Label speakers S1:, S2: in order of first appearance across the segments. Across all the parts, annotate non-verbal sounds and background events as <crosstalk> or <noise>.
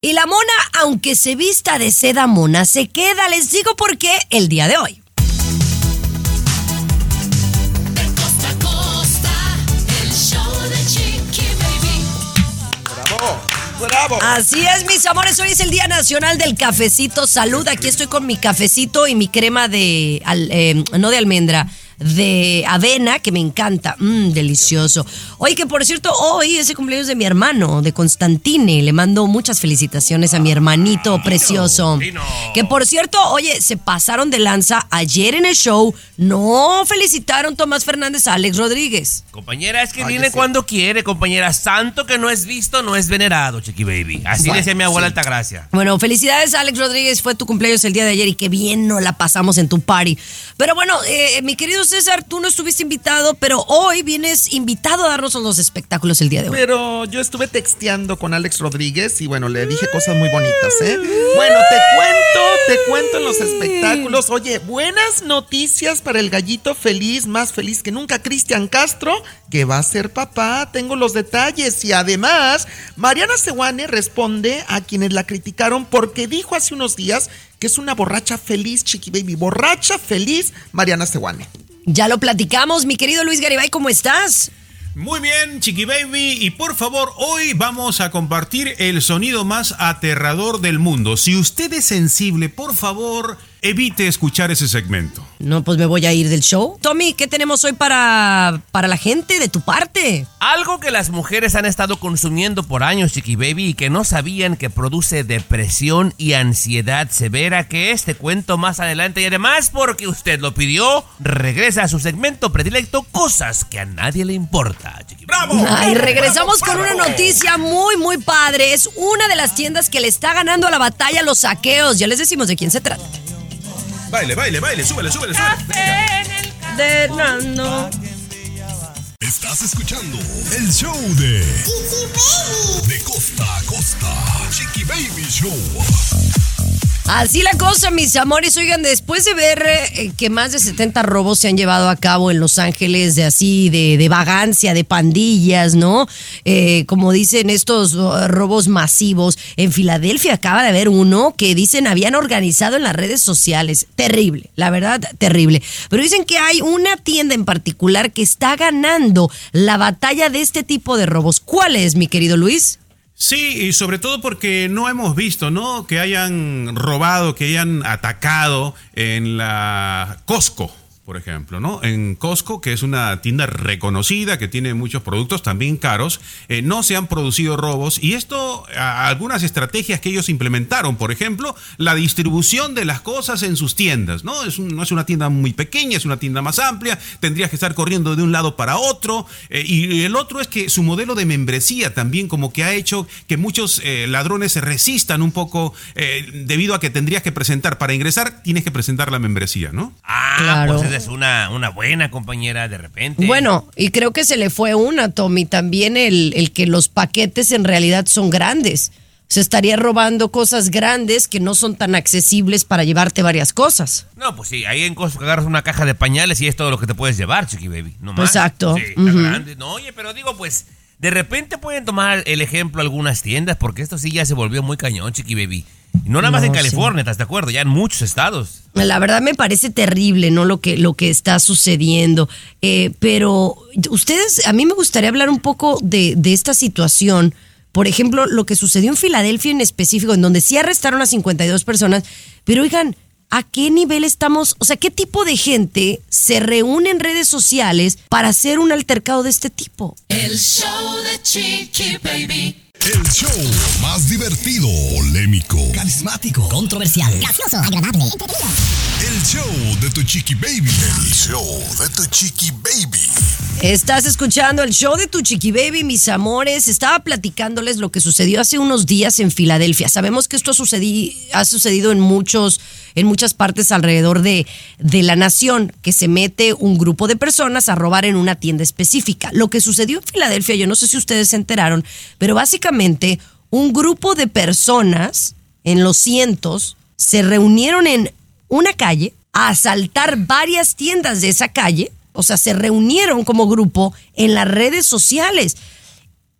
S1: Y la mona, aunque se vista de seda mona, se queda. Les digo por qué el día de hoy.
S2: De costa a costa, el show de Chiqui Baby.
S3: ¡Bravo! ¡Bravo!
S1: Así es, mis amores. Hoy es el Día Nacional del Cafecito. Salud. Aquí estoy con mi cafecito y mi crema de. al- eh, no de almendra. De avena, que me encanta. Mmm, delicioso. Oye, que por cierto, hoy es el cumpleaños de mi hermano, de Constantine. Le mando muchas felicitaciones a mi hermanito precioso.
S4: Dino.
S1: Que por cierto, oye, se pasaron de lanza ayer en el show. No felicitaron Tomás Fernández a Alex Rodríguez.
S4: Compañera, es que
S3: Ay,
S4: viene
S3: que sí.
S4: cuando quiere, compañera. Santo que no es visto, no es venerado, Chiqui Baby. Así
S3: Bueno,
S4: decía mi abuela
S3: sí.
S4: Altagracia.
S1: Bueno, felicidades Alex Rodríguez, fue tu cumpleaños el día de ayer y qué bien nos la pasamos en tu party. Pero bueno, eh, mi querido César, tú no estuviste invitado, pero hoy vienes invitado a darnos los espectáculos el día de hoy.
S3: Pero yo estuve texteando con Alex Rodríguez y bueno, le dije cosas muy bonitas, ¿eh? Bueno, te cuento, te cuento en los espectáculos. Oye, buenas noticias para el gallito feliz, más feliz que nunca, Cristian Castro, que va a ser papá. Tengo los detalles. Y además, Mariana Sewane responde a quienes la criticaron porque dijo hace unos días que es una borracha feliz, Chiqui Baby. Borracha feliz, Mariana Sewane.
S1: Ya lo platicamos, mi querido Luis Garibay, ¿cómo estás?
S5: Muy bien, Chiqui Baby, y por favor, hoy vamos a compartir el sonido más aterrador del mundo. Si usted es sensible, por favor, evite escuchar ese segmento.
S1: No, pues me voy a ir del show. Tommy, ¿qué tenemos hoy para, para la gente de tu parte?
S4: Algo que las mujeres han estado consumiendo por años, Chiqui Baby, y que no sabían que produce depresión y ansiedad severa, que este cuento más adelante y además porque usted lo pidió, regresa a su segmento predilecto, cosas que a nadie le importa, Chiqui Baby.
S1: Ay, regresamos con una noticia muy, muy padre. Es una de las tiendas que le está ganando a la batalla los saqueos. Ya les decimos de quién se trata.
S5: Baile, baile, baile, súbele, súbele, súbele.
S1: De Nando.
S6: Estás escuchando el show de De costa a costa. Chiqui Baby Show.
S1: Así la cosa, mis amores. Oigan, después de ver eh, que más de 70 robos se han llevado a cabo en Los Ángeles, de así, de, de vagancia, de pandillas, ¿no? Eh, como dicen estos uh, robos masivos. En Filadelfia acaba de haber uno que dicen habían organizado en las redes sociales. Terrible, la verdad, terrible. Pero dicen que hay una tienda en particular que está ganando la batalla de este tipo de robos. ¿Cuál es, mi querido Luis?
S5: Sí, y sobre todo porque no hemos visto, ¿no? Que hayan robado, que hayan atacado en la Costco, por ejemplo, ¿no? En Costco, que es una tienda reconocida, que tiene muchos productos también caros, eh, no se han producido robos y esto, a- algunas estrategias que ellos implementaron, por ejemplo, la distribución de las cosas en sus tiendas, ¿no? Es un- no es una tienda muy pequeña, es una tienda más amplia, tendrías que estar corriendo de un lado para otro, eh, y el otro es que su modelo de membresía también como que ha hecho que muchos eh, ladrones se resistan un poco eh, debido a que tendrías que presentar, para ingresar tienes que presentar la membresía, ¿no?
S4: Ah,
S1: Claro.
S4: pues una, una buena compañera de repente.
S1: Bueno, y creo que se le fue una, Tommy, también el, el que los paquetes en realidad son grandes. Se estaría robando cosas grandes que no son tan accesibles para llevarte varias cosas.
S4: No, pues sí, ahí en Costco agarras una caja de pañales y es todo lo que te puedes llevar, Chiqui Baby. No más.
S1: Exacto.
S4: Sí, está grande. No, oye, pero digo, pues, de repente pueden tomar el ejemplo algunas tiendas, porque esto sí ya se volvió muy cañón, Chiqui Baby. No nada más
S1: No,
S4: en
S1: sí.
S4: California, ¿estás de acuerdo? Ya en muchos estados.
S1: La verdad me parece terrible, ¿no? Lo que, lo que está sucediendo. Eh, pero ustedes, a mí me gustaría hablar un poco de, de esta situación. Por ejemplo, lo que sucedió en Filadelfia en específico, en donde sí arrestaron a 52 personas. Pero oigan, ¿a qué nivel estamos? O sea, ¿qué tipo de gente se reúne en redes sociales para hacer un altercado de este tipo?
S2: El show de Chiqui Baby.
S6: El show más divertido, polémico,
S7: Carismático, controversial,
S8: gracioso, agradable,
S6: el show de tu chiqui baby. El show de tu chiqui baby.
S1: Estás escuchando el show de tu Chiqui Baby, mis amores. Estaba platicándoles lo que sucedió hace unos días en Filadelfia. Sabemos que esto ha, sucedi- ha sucedido en muchos, en muchas partes alrededor de, de la nación, que se mete un grupo de personas a robar en una tienda específica. Lo que sucedió en Filadelfia, yo no sé si ustedes se enteraron, pero básicamente un grupo de personas, en los cientos, se reunieron en una calle a asaltar varias tiendas de esa calle. O sea, se reunieron como grupo en las redes sociales.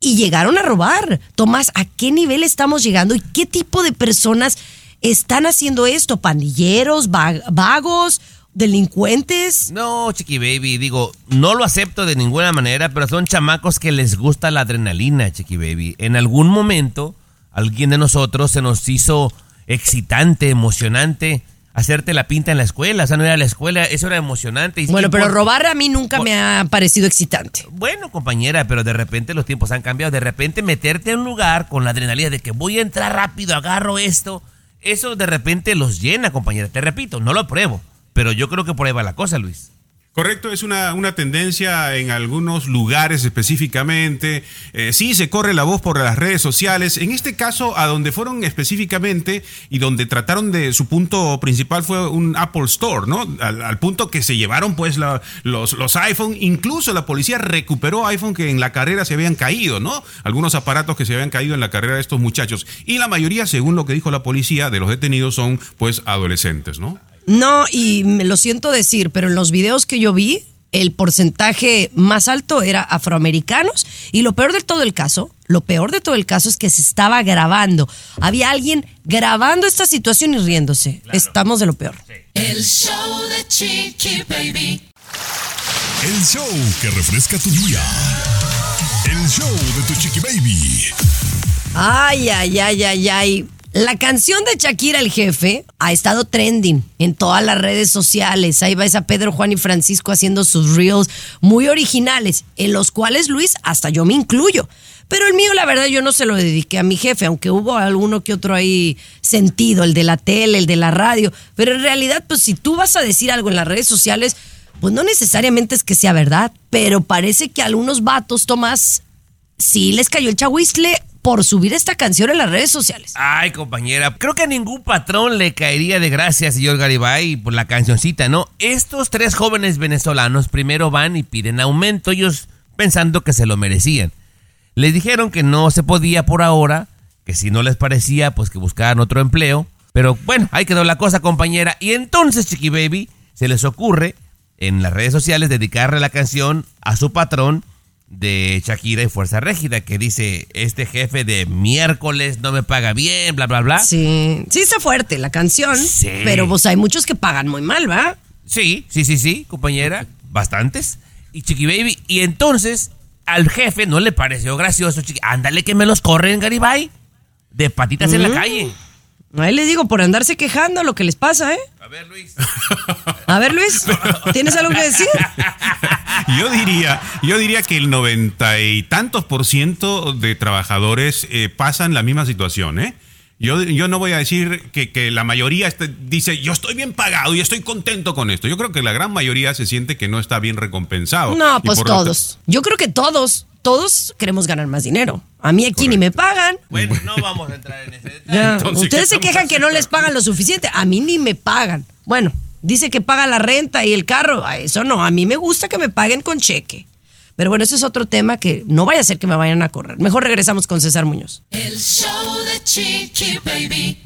S1: y llegaron a robar. Tomás, ¿a qué nivel estamos llegando y qué tipo de personas están haciendo esto? ¿Pandilleros, va- vagos, delincuentes?
S4: No, Chiqui Baby, digo, no lo acepto de ninguna manera, pero son chamacos que les gusta la adrenalina, Chiqui Baby. En algún momento, alguien de nosotros se nos hizo excitante, emocionante hacerte la pinta en la escuela. O sea, no era la escuela, eso era emocionante. Y-
S1: Bueno, pero robar a mí nunca me ha parecido excitante.
S4: Bueno, compañera, pero de repente los tiempos han cambiado. De repente meterte en un lugar con la adrenalina de que voy a entrar rápido, agarro esto. Eso de repente los llena, compañera. Te repito, no lo pruebo. Pero yo creo que por ahí va la cosa, Luis.
S5: Correcto, es una, una tendencia en algunos lugares específicamente. Eh, sí, se corre la voz por las redes sociales. En este caso, a donde fueron específicamente y donde trataron de su punto principal fue un Apple Store, ¿no? Al, punto que se llevaron pues la- los, los iPhone. Incluso la policía recuperó iPhone que en la carrera se habían caído, ¿no? Algunos aparatos que se habían caído en la carrera de estos muchachos. Y la mayoría, según lo que dijo la policía, de los detenidos son pues adolescentes, ¿no?
S1: No, y me lo siento decir, pero en los videos que yo vi, el porcentaje más alto era afroamericanos y lo peor de todo el caso, lo peor de todo el caso es que se estaba grabando. Había alguien grabando esta situación y riéndose. Estamos de lo peor.
S2: El show de Chiqui Baby.
S6: El show que refresca tu día. El show de tu chiqui baby.
S1: Ay, ay, ay, ay, ay. La canción de Shakira el jefe ha estado trending en todas las redes sociales. Ahí ves a Pedro, Juan y Francisco haciendo sus reels muy originales, en los cuales Luis, hasta yo me incluyo. Pero el mío, la verdad, yo no se lo dediqué a mi jefe, aunque hubo alguno que otro ahí sentido, el de la tele, el de la radio. Pero en realidad, pues si tú vas a decir algo en las redes sociales, pues no necesariamente es que sea verdad, pero parece que algunos vatos, Tomás, sí les cayó el chahuizle por subir esta canción en las redes sociales.
S4: Ay, compañera, creo que a ningún patrón le caería de gracia, señor Garibay, por la cancioncita, ¿no? Estos tres jóvenes venezolanos primero van y piden aumento, ellos pensando que se lo merecían. Les dijeron que no se podía por ahora, que si no les parecía, pues que buscaran otro empleo. Pero bueno, ahí quedó la cosa, compañera. Y entonces, Chiqui Baby, se les ocurre en las redes sociales dedicarle la canción a su patrón de Shakira y Fuerza Régida, que dice, este jefe de miércoles no me paga bien, bla, bla, bla.
S1: Sí, sí está fuerte la canción,
S4: Sí.
S1: pero pues hay muchos que pagan muy mal, ¿va?
S4: Sí, sí, sí, sí, compañera, bastantes. Y Chiqui Baby, y entonces al jefe no le pareció gracioso, Chiqui, ándale que me los corren, Garibay, de patitas en la calle.
S1: Ahí les digo, por andarse quejando lo que les pasa, ¿eh?
S4: A ver, Luis.
S1: A ver, Luis, ¿tienes algo que decir?
S5: Yo diría, yo diría que el noventa y tantos por ciento de trabajadores eh, pasan la misma situación, ¿eh? Yo, yo no voy a decir que, que la mayoría este- dice, yo estoy bien pagado y estoy contento con esto. Yo creo que la gran mayoría se siente que no está bien recompensado.
S1: No, pues todos. Yo creo que todos, todos queremos ganar más dinero. A mí aquí ni me pagan.
S4: Bueno, no vamos a entrar en ese detalle.
S1: Ya,
S5: Entonces,
S1: Ustedes
S5: ¿qué
S1: se quejan que no les pagan lo suficiente. A mí ni me pagan. Bueno, dice que paga la renta y el carro. A eso no. A mí me gusta que me paguen con cheque. Pero bueno, ese es otro tema que no vaya a ser que me vayan a correr. Mejor regresamos con César Muñoz.
S2: El show de Chiqui Baby.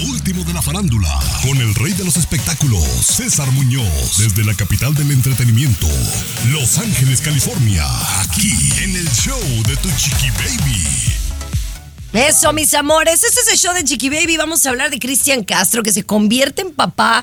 S6: Lo último de la farándula, con el rey de los espectáculos, César Muñoz, desde la capital del entretenimiento, Los Ángeles, California, aquí en el show de tu chiqui baby.
S1: Eso, mis amores. Este es el show de Chiqui Baby. Vamos a hablar de Cristian Castro, que se convierte en papá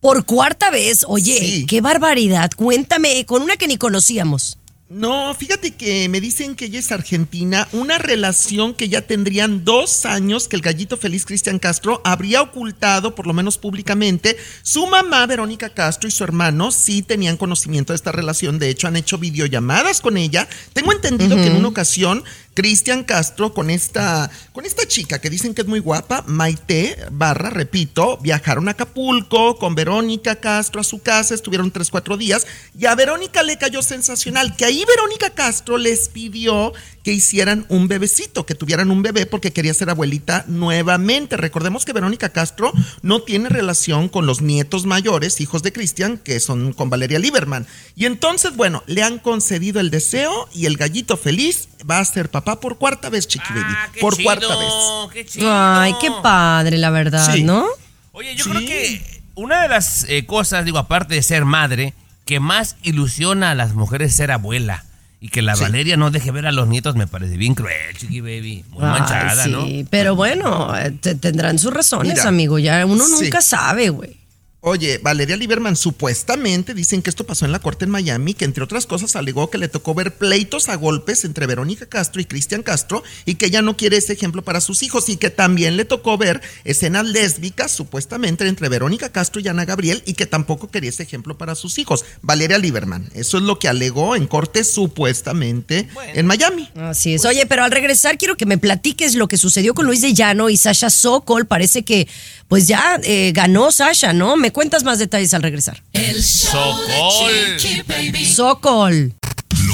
S1: por cuarta vez. Oye,
S3: Sí.
S1: qué barbaridad. Cuéntame, con una que ni conocíamos.
S3: No, fíjate que me dicen que ella es argentina, una relación que ya tendrían dos años que el gallito feliz Cristian Castro habría ocultado, por lo menos públicamente. Su mamá, Verónica Castro, y su hermano sí tenían conocimiento de esta relación, de hecho han hecho videollamadas con ella. Tengo entendido que en una ocasión Cristian Castro con esta, con esta chica que dicen que es muy guapa, Maite Barra, repito, viajaron a Acapulco con Verónica Castro a su casa, estuvieron tres, cuatro días y a Verónica le cayó sensacional, que ahí Verónica Castro les pidió que hicieran un bebecito, que tuvieran un bebé porque quería ser abuelita nuevamente. Recordemos que Verónica Castro no tiene relación con los nietos mayores, hijos de Cristian, que son con Valeria Lieberman. Y entonces, bueno, le han concedido el deseo y el gallito feliz va a ser papá por cuarta vez, Chiqui Baby.
S4: Ah, qué
S3: por
S4: chido,
S3: cuarta vez.
S4: qué chido.
S1: Ay, qué padre, la verdad,
S3: Sí.
S1: ¿no?
S4: Oye, yo
S3: Sí.
S4: creo que una de las eh, cosas, digo, aparte de ser madre, que más ilusiona a las mujeres es ser abuela. Y que la Valeria no deje ver a los nietos me parece bien cruel, chiqui baby. Muy
S1: Ay,
S4: manchada,
S1: sí,
S4: ¿no?
S1: pero bueno, eh, te- tendrán sus razones,
S3: Mira,
S1: amigo. Ya uno
S3: sí.
S1: nunca sabe, güey.
S3: Oye, Valeria Lieberman supuestamente dicen que esto pasó en la corte en Miami, que entre otras cosas alegó que le tocó ver pleitos a golpes entre Verónica Castro y Cristian Castro y que ella no quiere ese ejemplo para sus hijos y que también le tocó ver escenas lésbicas supuestamente entre Verónica Castro y Ana Gabriel y que tampoco quería ese ejemplo para sus hijos. Valeria Lieberman, eso es lo que alegó en corte supuestamente en Miami.
S1: Así es. Oye, pero al regresar quiero que me platiques lo que sucedió con Luis de Llano y Sasha Sokol. Parece que pues ya eh, ganó Sasha, ¿no? Me cuentas más detalles al regresar.
S2: El show
S4: Sokol.
S2: de Chiqui Baby.
S1: Sokol.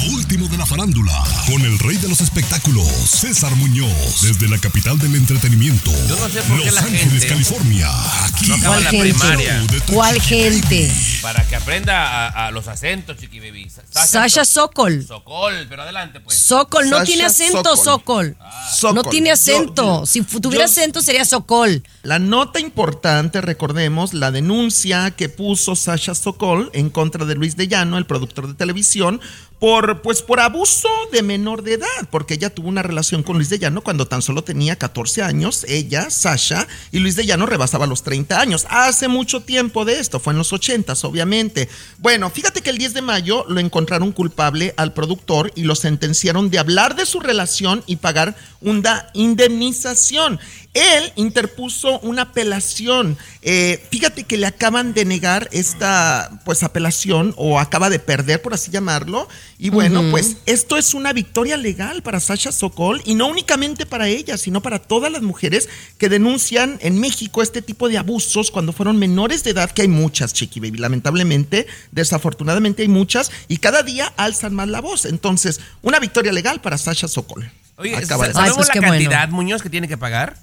S6: Lo último de la farándula, con el rey de los espectáculos, César Muñoz, desde la capital del entretenimiento,
S4: Yo no sé por qué
S6: Los
S4: la
S6: Ángeles,
S4: gente
S6: California, aquí
S4: no acaba
S1: ¿Cuál
S4: la
S1: gente?
S4: primaria.
S1: ¿Cuál gente?
S4: Para que aprenda a, a los acentos, chiqui baby. Sa-
S1: Sasha
S4: So-
S1: Sokol.
S4: Sokol, pero adelante, pues.
S1: Sokol no
S3: Sasha
S1: tiene acento,
S3: Sokol.
S1: Sokol.
S3: Sokol.
S1: No tiene acento.
S3: yo-
S1: si fu- tuviera
S3: yo-
S1: acento sería Sokol.
S3: La nota importante, recordemos, la denuncia que puso Sasha Sokol en contra de Luis de Llano, el productor de televisión, por pues por abuso de menor de edad, porque ella tuvo una relación con Luis de Llano cuando tan solo tenía 14 años, ella, Sasha, y Luis de Llano rebasaba los 30 años. Hace mucho tiempo de esto, fue en los 80 obviamente. Bueno, fíjate que el 10 de mayo lo encontraron culpable al productor y lo sentenciaron de hablar de su relación y pagar una indemnización. Él interpuso una apelación. Eh, fíjate que le acaban de negar esta pues apelación o acaba de perder, por así llamarlo. Y bueno, pues esto es una victoria legal para Sasha Sokol y no únicamente para ella, sino para todas las mujeres que denuncian en México este tipo de abusos cuando fueron menores de edad, que hay muchas, Chiqui Baby. Lamentablemente, desafortunadamente hay muchas y cada día alzan más la voz. Entonces, una victoria legal para Sasha Sokol.
S4: Oye,
S3: Acaba de
S4: ¿sabemos
S1: Ay, pues
S4: la
S1: bueno.
S4: cantidad, Muñoz, que tiene que pagar?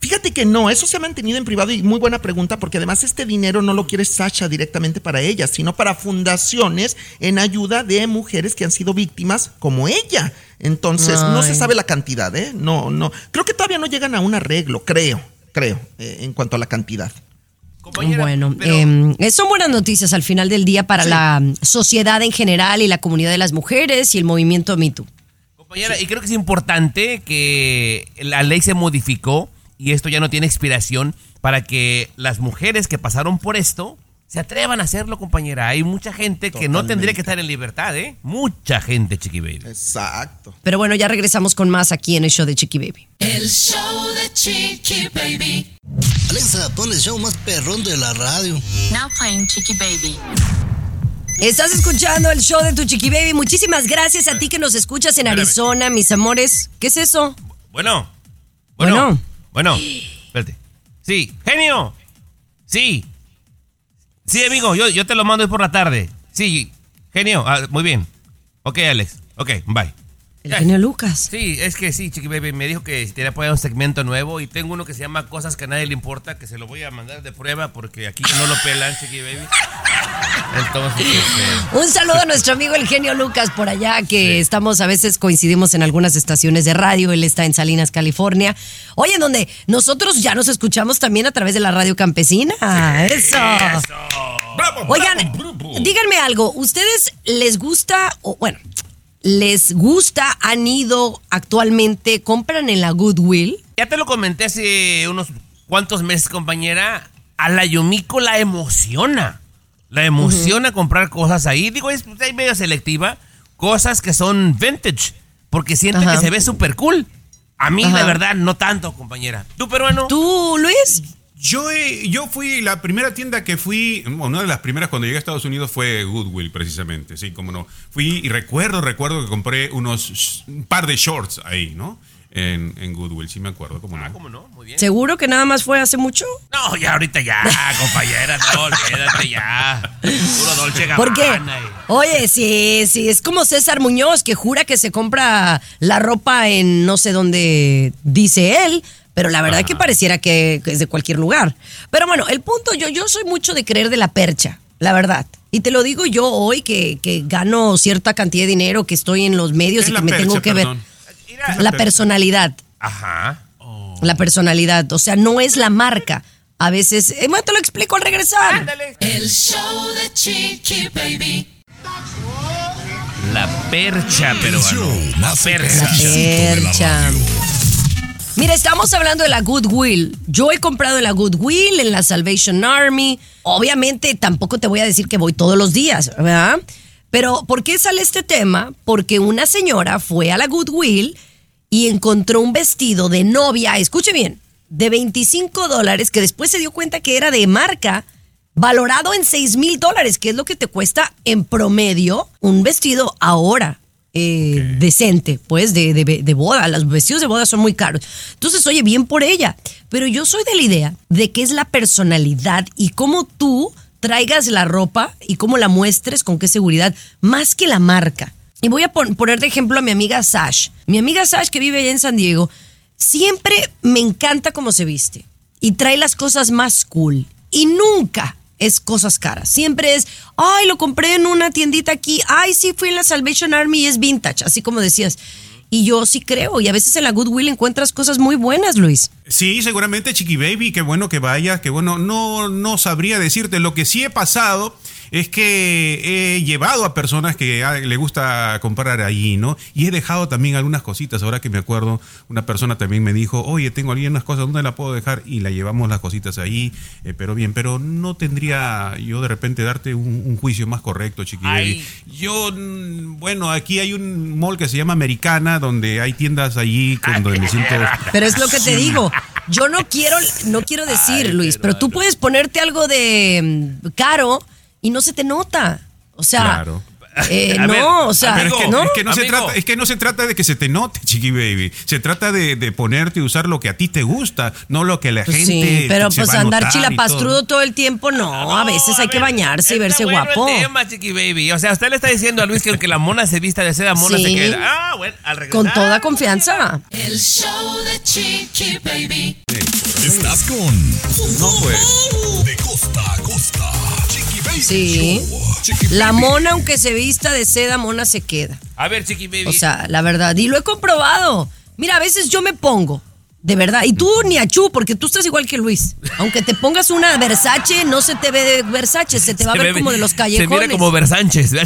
S3: Fíjate que no, eso se ha mantenido en privado y muy buena pregunta porque además este dinero no lo quiere Sacha directamente para ella, sino para fundaciones en ayuda de mujeres que han sido víctimas como ella. Entonces, no se sabe la cantidad, ¿eh? No, no. Creo que todavía no llegan a un arreglo, creo, creo, eh, en cuanto a la cantidad.
S4: Compañera,
S1: bueno,
S4: pero-
S1: em, eh, son buenas noticias al final del día para
S3: Sí.
S1: la mm, sociedad en general y la comunidad de las mujeres y el movimiento Me Too.
S4: Compañera, y creo que es importante que la ley se modificó y esto ya no tiene expiración para que las mujeres que pasaron por esto se atrevan a hacerlo, compañera. Hay mucha gente que no tendría que estar en libertad, ¿eh? Mucha gente, chiqui baby.
S3: Exacto.
S1: Pero bueno, ya regresamos con más aquí en el show de Chiqui Baby.
S2: El show de Chiqui Baby.
S7: Alexa, pon el show más perrón de la radio.
S8: Now playing Chiqui Baby.
S1: Estás escuchando el show de tu Chiqui Baby. Muchísimas gracias a ti que nos escuchas en. Arizona, mis amores. ¿Qué es eso?
S4: Bueno, bueno,
S1: Bueno.
S4: Bueno, espérate. Sí, genio. Sí. Sí, amigo, yo, yo te lo mando hoy por la tarde. Sí, genio, ah, muy bien. Ok, Alex. Ok, bye.
S1: El genio Lucas.
S4: Sí, es que sí, Chiqui Baby me dijo que quería poner un segmento nuevo y tengo uno que se llama Cosas que a nadie le importa, que se lo voy a mandar de prueba porque aquí no lo pelan, Chiqui Baby. Entonces, este,
S1: Un saludo a nuestro amigo el genio Lucas por allá, que estamos a veces coincidimos en algunas estaciones de radio. Él está en Salinas, California. Oye, en donde nosotros ya nos escuchamos también a través de la radio campesina. Eso. Oigan, díganme algo. ¿Ustedes les gusta, o bueno, les gusta, han ido actualmente, compran en la Goodwill?
S4: ya te lo comenté hace unos cuantos meses, compañera. A la Yumiko la emociona. La emociona comprar cosas ahí. Digo, es es medio selectiva. Cosas que son vintage. Porque siente
S1: Ajá.
S4: que se ve súper cool. A mí,
S1: Ajá.
S4: de verdad, no tanto, compañera. ¿Tú, peruano?
S1: ¿Tú, Luis?
S5: Yo, he- yo fui, la primera tienda que fui, bueno, una de las primeras cuando llegué a Estados Unidos fue Goodwill, precisamente, sí, como no. Fui y recuerdo, recuerdo que compré unos, un par de shorts ahí, ¿no? En, en Goodwill, sí me acuerdo, como no.
S4: Ah, ¿Cómo no? Muy bien.
S1: ¿Seguro que nada más fue hace mucho?
S4: No, ya ahorita ya, <laughs> compañera, no, olvídate ya. Puro Dolce
S1: ¿Por qué?
S4: Gabbana
S1: Oye, sí, sí, es como César Muñoz que jura que se compra la ropa en no sé dónde dice él, pero la verdad que pareciera que, que es de cualquier lugar. Pero bueno, el punto, yo, yo soy mucho de creer de la percha, la verdad. Y te lo digo yo hoy que, que gano cierta cantidad de dinero, que estoy en los medios
S5: ¿Qué
S1: y que
S5: la
S1: me tengo
S5: percha,
S1: que ver.
S5: perdón?
S4: Mira,
S1: La personalidad,
S4: Ajá.
S1: la personalidad, o sea, no es la marca. A veces, eh, bueno, te lo explico al regresar.
S4: Ándale.
S2: El show de Chiqui Baby.
S4: La percha, pero La percha.
S6: la
S1: Percha. Mira, estamos hablando de la Goodwill. Yo he comprado la Goodwill, en la Salvation Army. Obviamente tampoco te voy a decir que voy todos los días, ¿verdad? Pero ¿por qué sale este tema? Porque una señora fue a la Goodwill y encontró un vestido de novia, escuche bien, de 25 dólares que después se dio cuenta que era de marca, valorado en 6 mil dólares, que es lo que te cuesta en promedio un vestido ahora. Eh, decente, pues, de, de- de boda. Los vestidos de boda son muy caros. Entonces, oye, bien por ella. Pero yo soy de la idea de que es la personalidad y cómo tú traigas la ropa y cómo la muestres, con qué seguridad, más que la marca. Y voy a pon- poner de ejemplo a mi amiga Sash. Mi amiga Sash, que vive allá en San Diego, siempre me encanta cómo se viste y trae las cosas más cool. Y nunca es cosas caras. Siempre es, ay, lo compré en una tiendita aquí, ay, sí, fui en la Salvation Army y es vintage, así como decías. Y yo sí creo, y a veces en la Goodwill encuentras cosas muy buenas, Luis.
S5: Sí, seguramente Chiqui Baby, qué bueno que vayas, qué bueno, no, no sabría decirte. Lo que sí he pasado es que he llevado a personas que le gusta comprar allí, ¿no? Y he dejado también algunas cositas. Ahora que me acuerdo, una persona también me dijo, oye, tengo ahí unas cosas, ¿dónde la puedo dejar? Y la llevamos las cositas ahí, eh, pero bien, pero no tendría yo de repente darte un, un juicio más correcto, Chiqui Baby. Yo, bueno, aquí hay un mall que se llama Americana, donde hay tiendas allí donde me siento...
S1: Pero es lo que te digo. Yo no quiero, no quiero decir, Luis, pero tú puedes ponerte algo de mm, caro y no se te nota. O sea,
S5: Claro.
S1: eh, <laughs> no,
S4: ver,
S1: o sea,
S5: Pero es que,
S1: ¿no?
S5: es que no se
S4: Amigo.
S5: trata, es que no se trata de que se te note, chiqui baby. Se trata de, de ponerte y usar lo que a ti te gusta, no lo que la
S1: Pues
S5: gente.
S1: sí, pero
S5: se
S1: pues
S5: va
S1: andar chilapastrudo
S5: todo.
S1: todo el tiempo, no, a veces hay
S4: a
S1: que
S4: ver,
S1: bañarse y verse
S4: bueno
S1: guapo.
S4: El tema, chiqui baby. O sea, usted le está diciendo a Luis que aunque la mona se vista de seda, mona
S1: Sí.
S4: se queda. Ah, bueno, al regresar.
S1: Con toda confianza.
S2: El show de Chiqui Baby.
S6: Estás con.
S5: No, pues.
S1: Sí. La mona, aunque se vista de seda, mona se queda.
S4: A ver, chiqui baby.
S1: O sea, la verdad. Y lo he comprobado. Mira, a veces yo me pongo. De verdad. Y tú ni a Chu, porque tú estás igual que Luis. Aunque te pongas una Versace, no se te ve de Versace, se te va a
S4: Se
S1: ver
S4: ve-
S1: como de los
S4: Se
S1: callejones.
S4: mira como Versánchez. <laughs>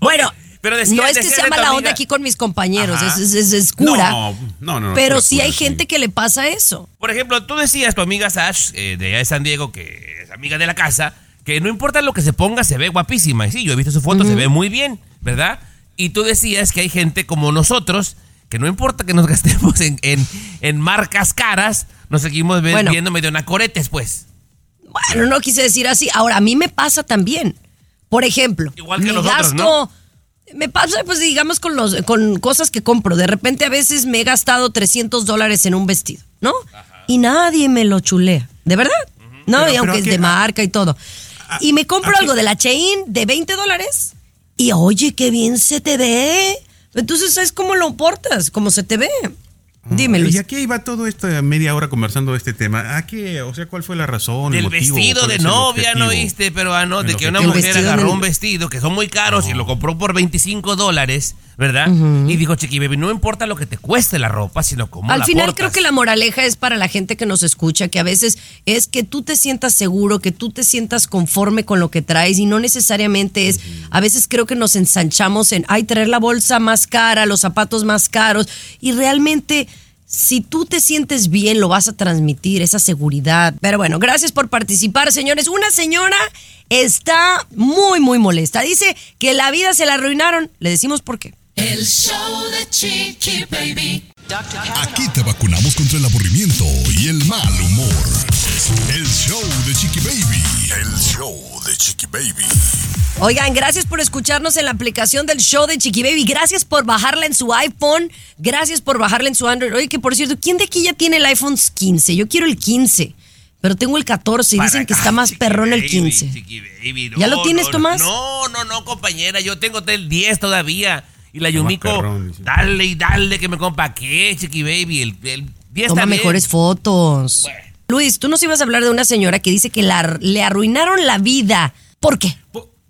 S1: Bueno,
S4: pero decía-
S1: no es que sea mala onda aquí con mis compañeros, es, es, es- es cura.
S5: No, no, no, no,
S1: pero sí
S5: cura,
S1: hay
S5: sí.
S1: gente que le pasa eso.
S4: Por ejemplo, tú decías, tu amiga Sash, eh, de allá de San Diego, que es amiga de la casa, que no importa lo que se ponga, se ve guapísima. Y sí, yo he visto su foto, se ve muy bien, ¿verdad? Y tú decías que hay gente como nosotros, que no importa que nos <laughs> gastemos en, en, en marcas caras, nos seguimos
S1: Bueno.
S4: viendo medio nacoretes, pues.
S1: Bueno, no quise decir así. Ahora, a mí me pasa también. Por ejemplo,
S4: Igual que
S1: me
S4: nosotros,
S1: gasto.
S4: ¿no?
S1: Me pasa, pues, digamos, con, los, con cosas que compro. De repente, a veces me he gastado 300 dólares en un vestido, ¿no? Y nadie me lo chulea. ¿De verdad? No,
S5: Pero-
S1: y aunque es
S5: ¿a
S1: de marca y todo. Y me compro
S5: ¿a qué-
S1: algo de la Chain de 20 dólares. Y oye, qué bien se te ve. Entonces, es como lo portas, como se te ve. Dime, Luis.
S5: ¿Y a qué iba todo esta media hora conversando de este tema? ¿A qué? O sea, ¿cuál fue la razón? el motivo?
S4: vestido
S5: ¿Cuál
S4: de novia, ¿no viste? Pero ah, no, de que una mujer agarró un vestido que son muy caros y lo compró por 25 dólares, ¿verdad? Y dijo, Chiqui Baby, no importa lo que te cueste la ropa, sino cómo
S1: Al
S4: la
S1: final
S4: portas".
S1: creo que la moraleja es para la gente que nos escucha, que a veces es que tú te sientas seguro, que tú te sientas conforme con lo que traes y no necesariamente es, a veces creo que nos ensanchamos en, ay, traer la bolsa más cara, los zapatos más caros y realmente... Si tú te sientes bien, lo vas a transmitir, esa seguridad. Pero bueno, gracias por participar, señores. Una señora está muy, muy molesta. Dice que la vida se la arruinaron. Le decimos por qué.
S2: El show de Chiqui Baby.
S6: Aquí te vacunamos contra el aburrimiento y el mal humor. El show de Chiqui Baby. El show de Chiqui Baby.
S1: Oigan, gracias por escucharnos en la aplicación del show de Chiqui Baby. Gracias por bajarla en su iPhone. Gracias por bajarla en su Android. Oye, que por cierto, ¿quién de aquí ya tiene el iPhone 15? Yo quiero el 15, pero tengo el 14 y
S4: Para
S1: dicen que
S4: acá,
S1: está más perrón el
S4: Baby,
S1: 15.
S4: Chiqui Baby,
S1: ¿Ya lo tienes,
S4: no,
S1: Tomás?
S4: No, no, no, compañera. Yo tengo el 10 todavía. Y la Yumiko,
S5: perrón,
S4: dale y dale que me compa. ¿Qué, Chiqui Baby? El, el 10
S1: Toma
S4: también.
S1: mejores fotos.
S4: Bueno.
S1: Luis, tú nos ibas a hablar de una señora que dice que la- le arruinaron la vida. ¿Por qué?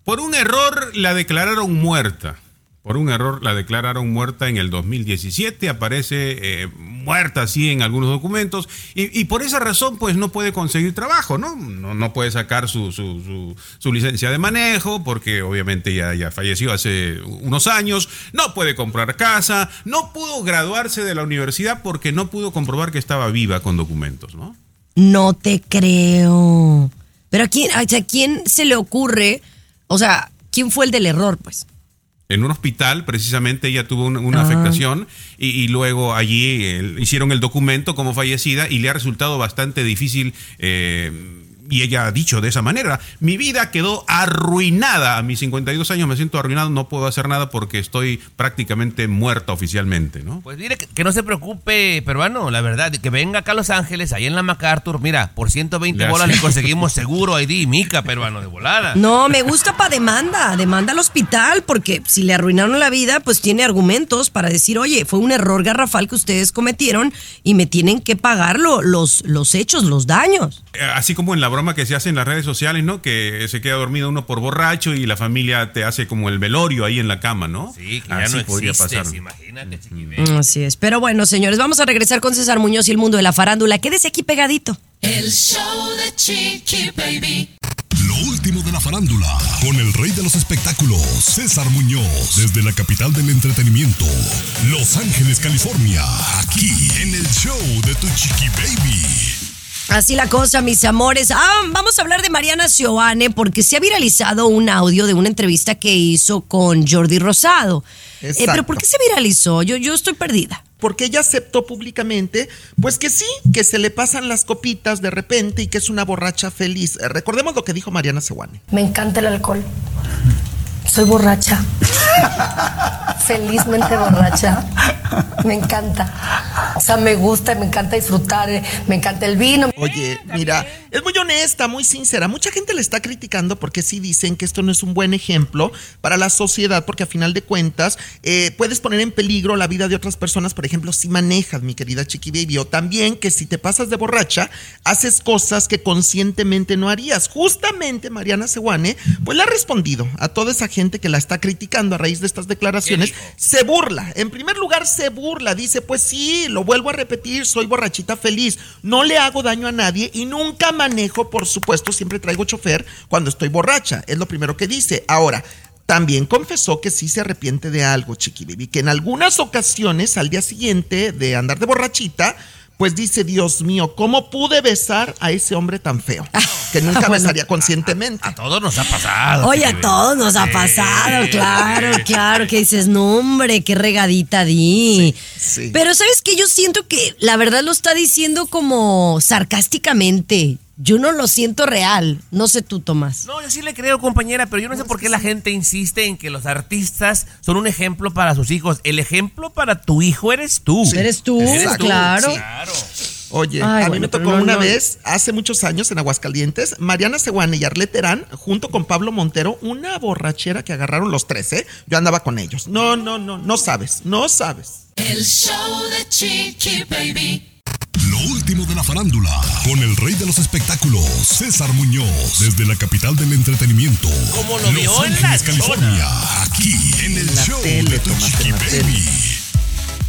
S5: Por, un error la declararon muerta. Por un error la declararon muerta en el 2017, aparece eh, muerta así en algunos documentos y, por esa razón pues no puede conseguir trabajo, ¿no? No, no puede sacar su, su- su- su licencia de manejo porque obviamente ya, ya falleció hace unos años, no puede comprar casa, no pudo graduarse de la universidad porque no pudo comprobar que estaba viva con documentos, ¿no?
S1: No te creo. Pero a quién, a quién se le ocurre, o sea, ¿quién fue el del error, pues?
S5: en un hospital, precisamente ella tuvo una, una
S1: Ah.
S5: afectación y, y luego allí eh, hicieron el documento como fallecida y le ha resultado bastante difícil. eh, y ella ha dicho de esa manera, mi vida quedó arruinada. A mis 52 años me siento arruinado, no puedo hacer nada porque estoy prácticamente muerta oficialmente, ¿no?
S4: Pues dile que, que no se preocupe, peruano, la verdad, que venga acá a Los Ángeles, ahí en la MacArthur, mira, por 120
S5: Le
S4: bolas
S5: hace-
S4: le conseguimos seguro ID y mica, peruano, de volada.
S1: No, me gusta para demanda, demanda al hospital, porque si le arruinaron la vida, pues tiene argumentos para decir, oye, fue un error garrafal que ustedes cometieron y me tienen que pagar lo- los, los hechos, los daños.
S5: Eh, Así como en la broma que se hace en las redes sociales, ¿no? Que se queda dormido uno por borracho y la familia te hace como el velorio ahí en la cama, ¿no?
S4: Sí, que ya
S5: Así
S4: no
S5: podría
S4: existe,
S5: pasar.
S4: imagínate, chiquibé.
S1: Mm, Así es. Pero bueno, señores, vamos a regresar con César Muñoz y el mundo de la farándula. Quédese aquí pegadito.
S2: El show de Chiqui Baby.
S6: Lo último de la farándula, con el rey de los espectáculos, César Muñoz, desde la capital del entretenimiento, Los Ángeles, California, aquí en el show de Tu Chiqui Baby.
S1: Así la cosa, mis amores. Ah, vamos a hablar de Mariana Sioane porque se ha viralizado un audio de una entrevista que hizo con Jordi Rosado. Eh, pero ¿por qué se viralizó? Yo, yo estoy perdida.
S3: porque ella aceptó públicamente, pues que sí, que se le pasan las copitas de repente y que es una borracha feliz. Eh, Recordemos lo que dijo Mariana Sewane.
S9: Me encanta el alcohol. Soy borracha. Felizmente borracha. Me encanta. O sea, me gusta, me encanta disfrutar, eh, me encanta el vino.
S3: Oye, mira, es muy honesta, muy sincera. Mucha gente le está criticando porque sí dicen que esto no es un buen ejemplo para la sociedad, porque a final de cuentas eh, puedes poner en peligro la vida de otras personas, por ejemplo, si manejas, mi querida Chiqui Baby, o también que si te pasas de borracha, haces cosas que conscientemente no harías. Justamente Mariana Sewane, pues le ha respondido a toda esa gente que la está criticando a raíz de estas declaraciones. Se burla. En primer lugar, se burla. Dice, pues sí, lo vuelvo a repetir, soy borrachita feliz. No le hago daño a nadie y nunca manejo, por supuesto, siempre traigo chofer cuando estoy borracha. Es lo primero que dice. Ahora, también confesó que sí se arrepiente de algo, Chiqui Baby, que en algunas ocasiones, al día siguiente de andar de borrachita, pues dice, Dios mío, ¿cómo pude besar a ese hombre tan feo? Que <laughs> nunca
S1: Bueno.
S3: besaría conscientemente.
S4: A todos nos ha pasado.
S1: Oye, a todos nos ha
S4: Sí.
S1: pasado, claro, <laughs> claro, que dices, no hombre, qué regadita di.
S3: Sí, sí.
S1: Pero sabes que yo siento que la verdad lo está diciendo como sarcásticamente. Yo no lo siento real. No sé tú, Tomás.
S4: No, yo sí le creo, compañera, pero yo no sé por qué la gente insiste en que los artistas son un ejemplo para sus hijos. El ejemplo para tu hijo eres tú.
S1: Eres tú,
S3: Eres tú,
S1: claro.
S3: sí.
S4: Claro.
S3: Oye,
S1: Ay,
S3: a mí
S1: bueno,
S3: me tocó
S1: no,
S3: una
S1: no.
S3: vez, hace muchos años, en Aguascalientes, Mariana Seguane y Arlet Terán, junto con Pablo Montero, una borrachera que agarraron los tres, ¿eh? Yo andaba con ellos. No, no, no, no sabes, no sabes.
S2: El show de Chiqui Baby.
S6: Lo último de la farándula, con el rey de los espectáculos, César Muñoz, desde la capital del entretenimiento,
S4: Como lo
S6: Los
S4: vio en la
S6: Ángeles, California, aquí en el
S3: la
S6: show
S3: tele,
S6: de
S3: en tele.
S6: Baby.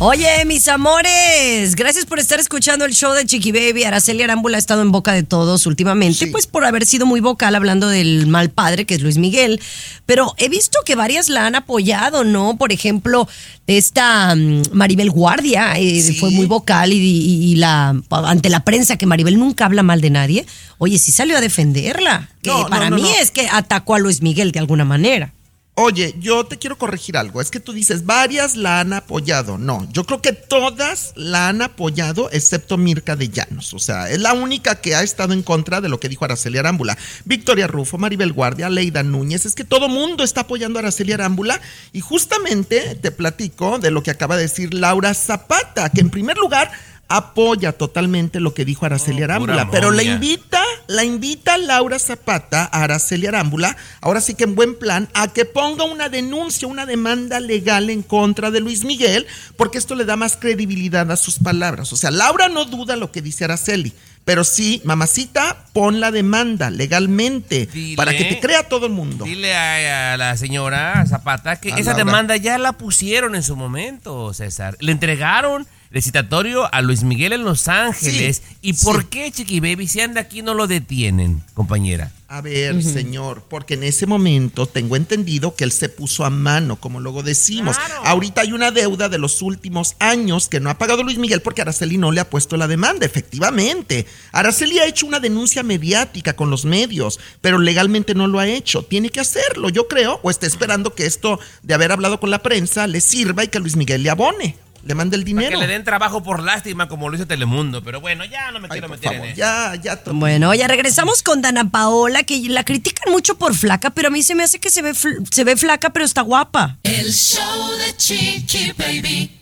S1: Oye, mis amores, gracias por estar escuchando el show de Chiqui Baby. Araceli Arámbula ha estado en boca de todos últimamente,
S3: Sí.
S1: pues por haber sido muy vocal hablando del mal padre que es Luis Miguel. Pero he visto que varias la han apoyado, ¿no? Por ejemplo, esta mm, Maribel Guardia eh,
S3: Sí.
S1: fue muy vocal y, y- y la ante la prensa que Maribel nunca habla mal de nadie. Oye, sí salió a defenderla. Que
S3: No,
S1: para
S3: no,
S1: mí es que atacó a Luis Miguel de alguna manera.
S3: Oye, yo te quiero corregir algo. Es que tú dices, varias la han apoyado. No, yo creo que todas la han apoyado, excepto Mirka de Llanos. O sea, es la única que ha estado en contra de lo que dijo Araceli Arámbula. Victoria Rufo, Maribel Guardia, Leida Núñez. Es que todo mundo está apoyando a Araceli Arámbula. Y justamente te platico de lo que acaba de decir Laura Zapata, que en primer lugar apoya totalmente lo que dijo Araceli
S4: Oh,
S3: Arámbula, pero la invita, la invita Laura Zapata a Araceli Arámbula, ahora sí que en buen plan, a que ponga una denuncia, una demanda legal en contra de Luis Miguel, porque esto le da más credibilidad a sus palabras. O sea, Laura no duda lo que dice Araceli. Pero sí, mamacita, pon la demanda legalmente
S4: Dile.
S3: para que te crea todo el mundo.
S4: Dile a, a la señora Zapata que
S3: A
S4: esa
S3: Laura.
S4: demanda ya la pusieron en su momento, César. Le entregaron el citatorio a Luis Miguel en Los Ángeles.
S3: Sí,
S4: ¿Y por
S3: sí.
S4: qué, Chiqui Baby, si anda aquí no lo detienen, compañera?
S3: A ver, señor, porque en ese momento tengo entendido que él se puso a mano, como luego decimos.
S4: Claro.
S3: Ahorita hay una deuda de los últimos años que no ha pagado Luis Miguel porque Araceli no le ha puesto la demanda, efectivamente. Araceli ha hecho una denuncia mediática con los medios, pero legalmente no lo ha hecho. Tiene que hacerlo, yo creo, o está esperando que esto de haber hablado con la prensa le sirva y que Luis Miguel le abone, le mande el
S4: Para
S3: dinero.
S4: que le den trabajo por lástima como lo hizo Telemundo. Pero bueno, ya no me
S3: Ay,
S4: quiero meter
S3: favor,
S4: en eso.
S3: ya, ya.
S1: Bueno, ya regresamos con Dana Paola, que la critican mucho por flaca, pero a mí se me hace que se ve, fl- se ve flaca, pero está guapa.
S2: El show de Chiqui Baby.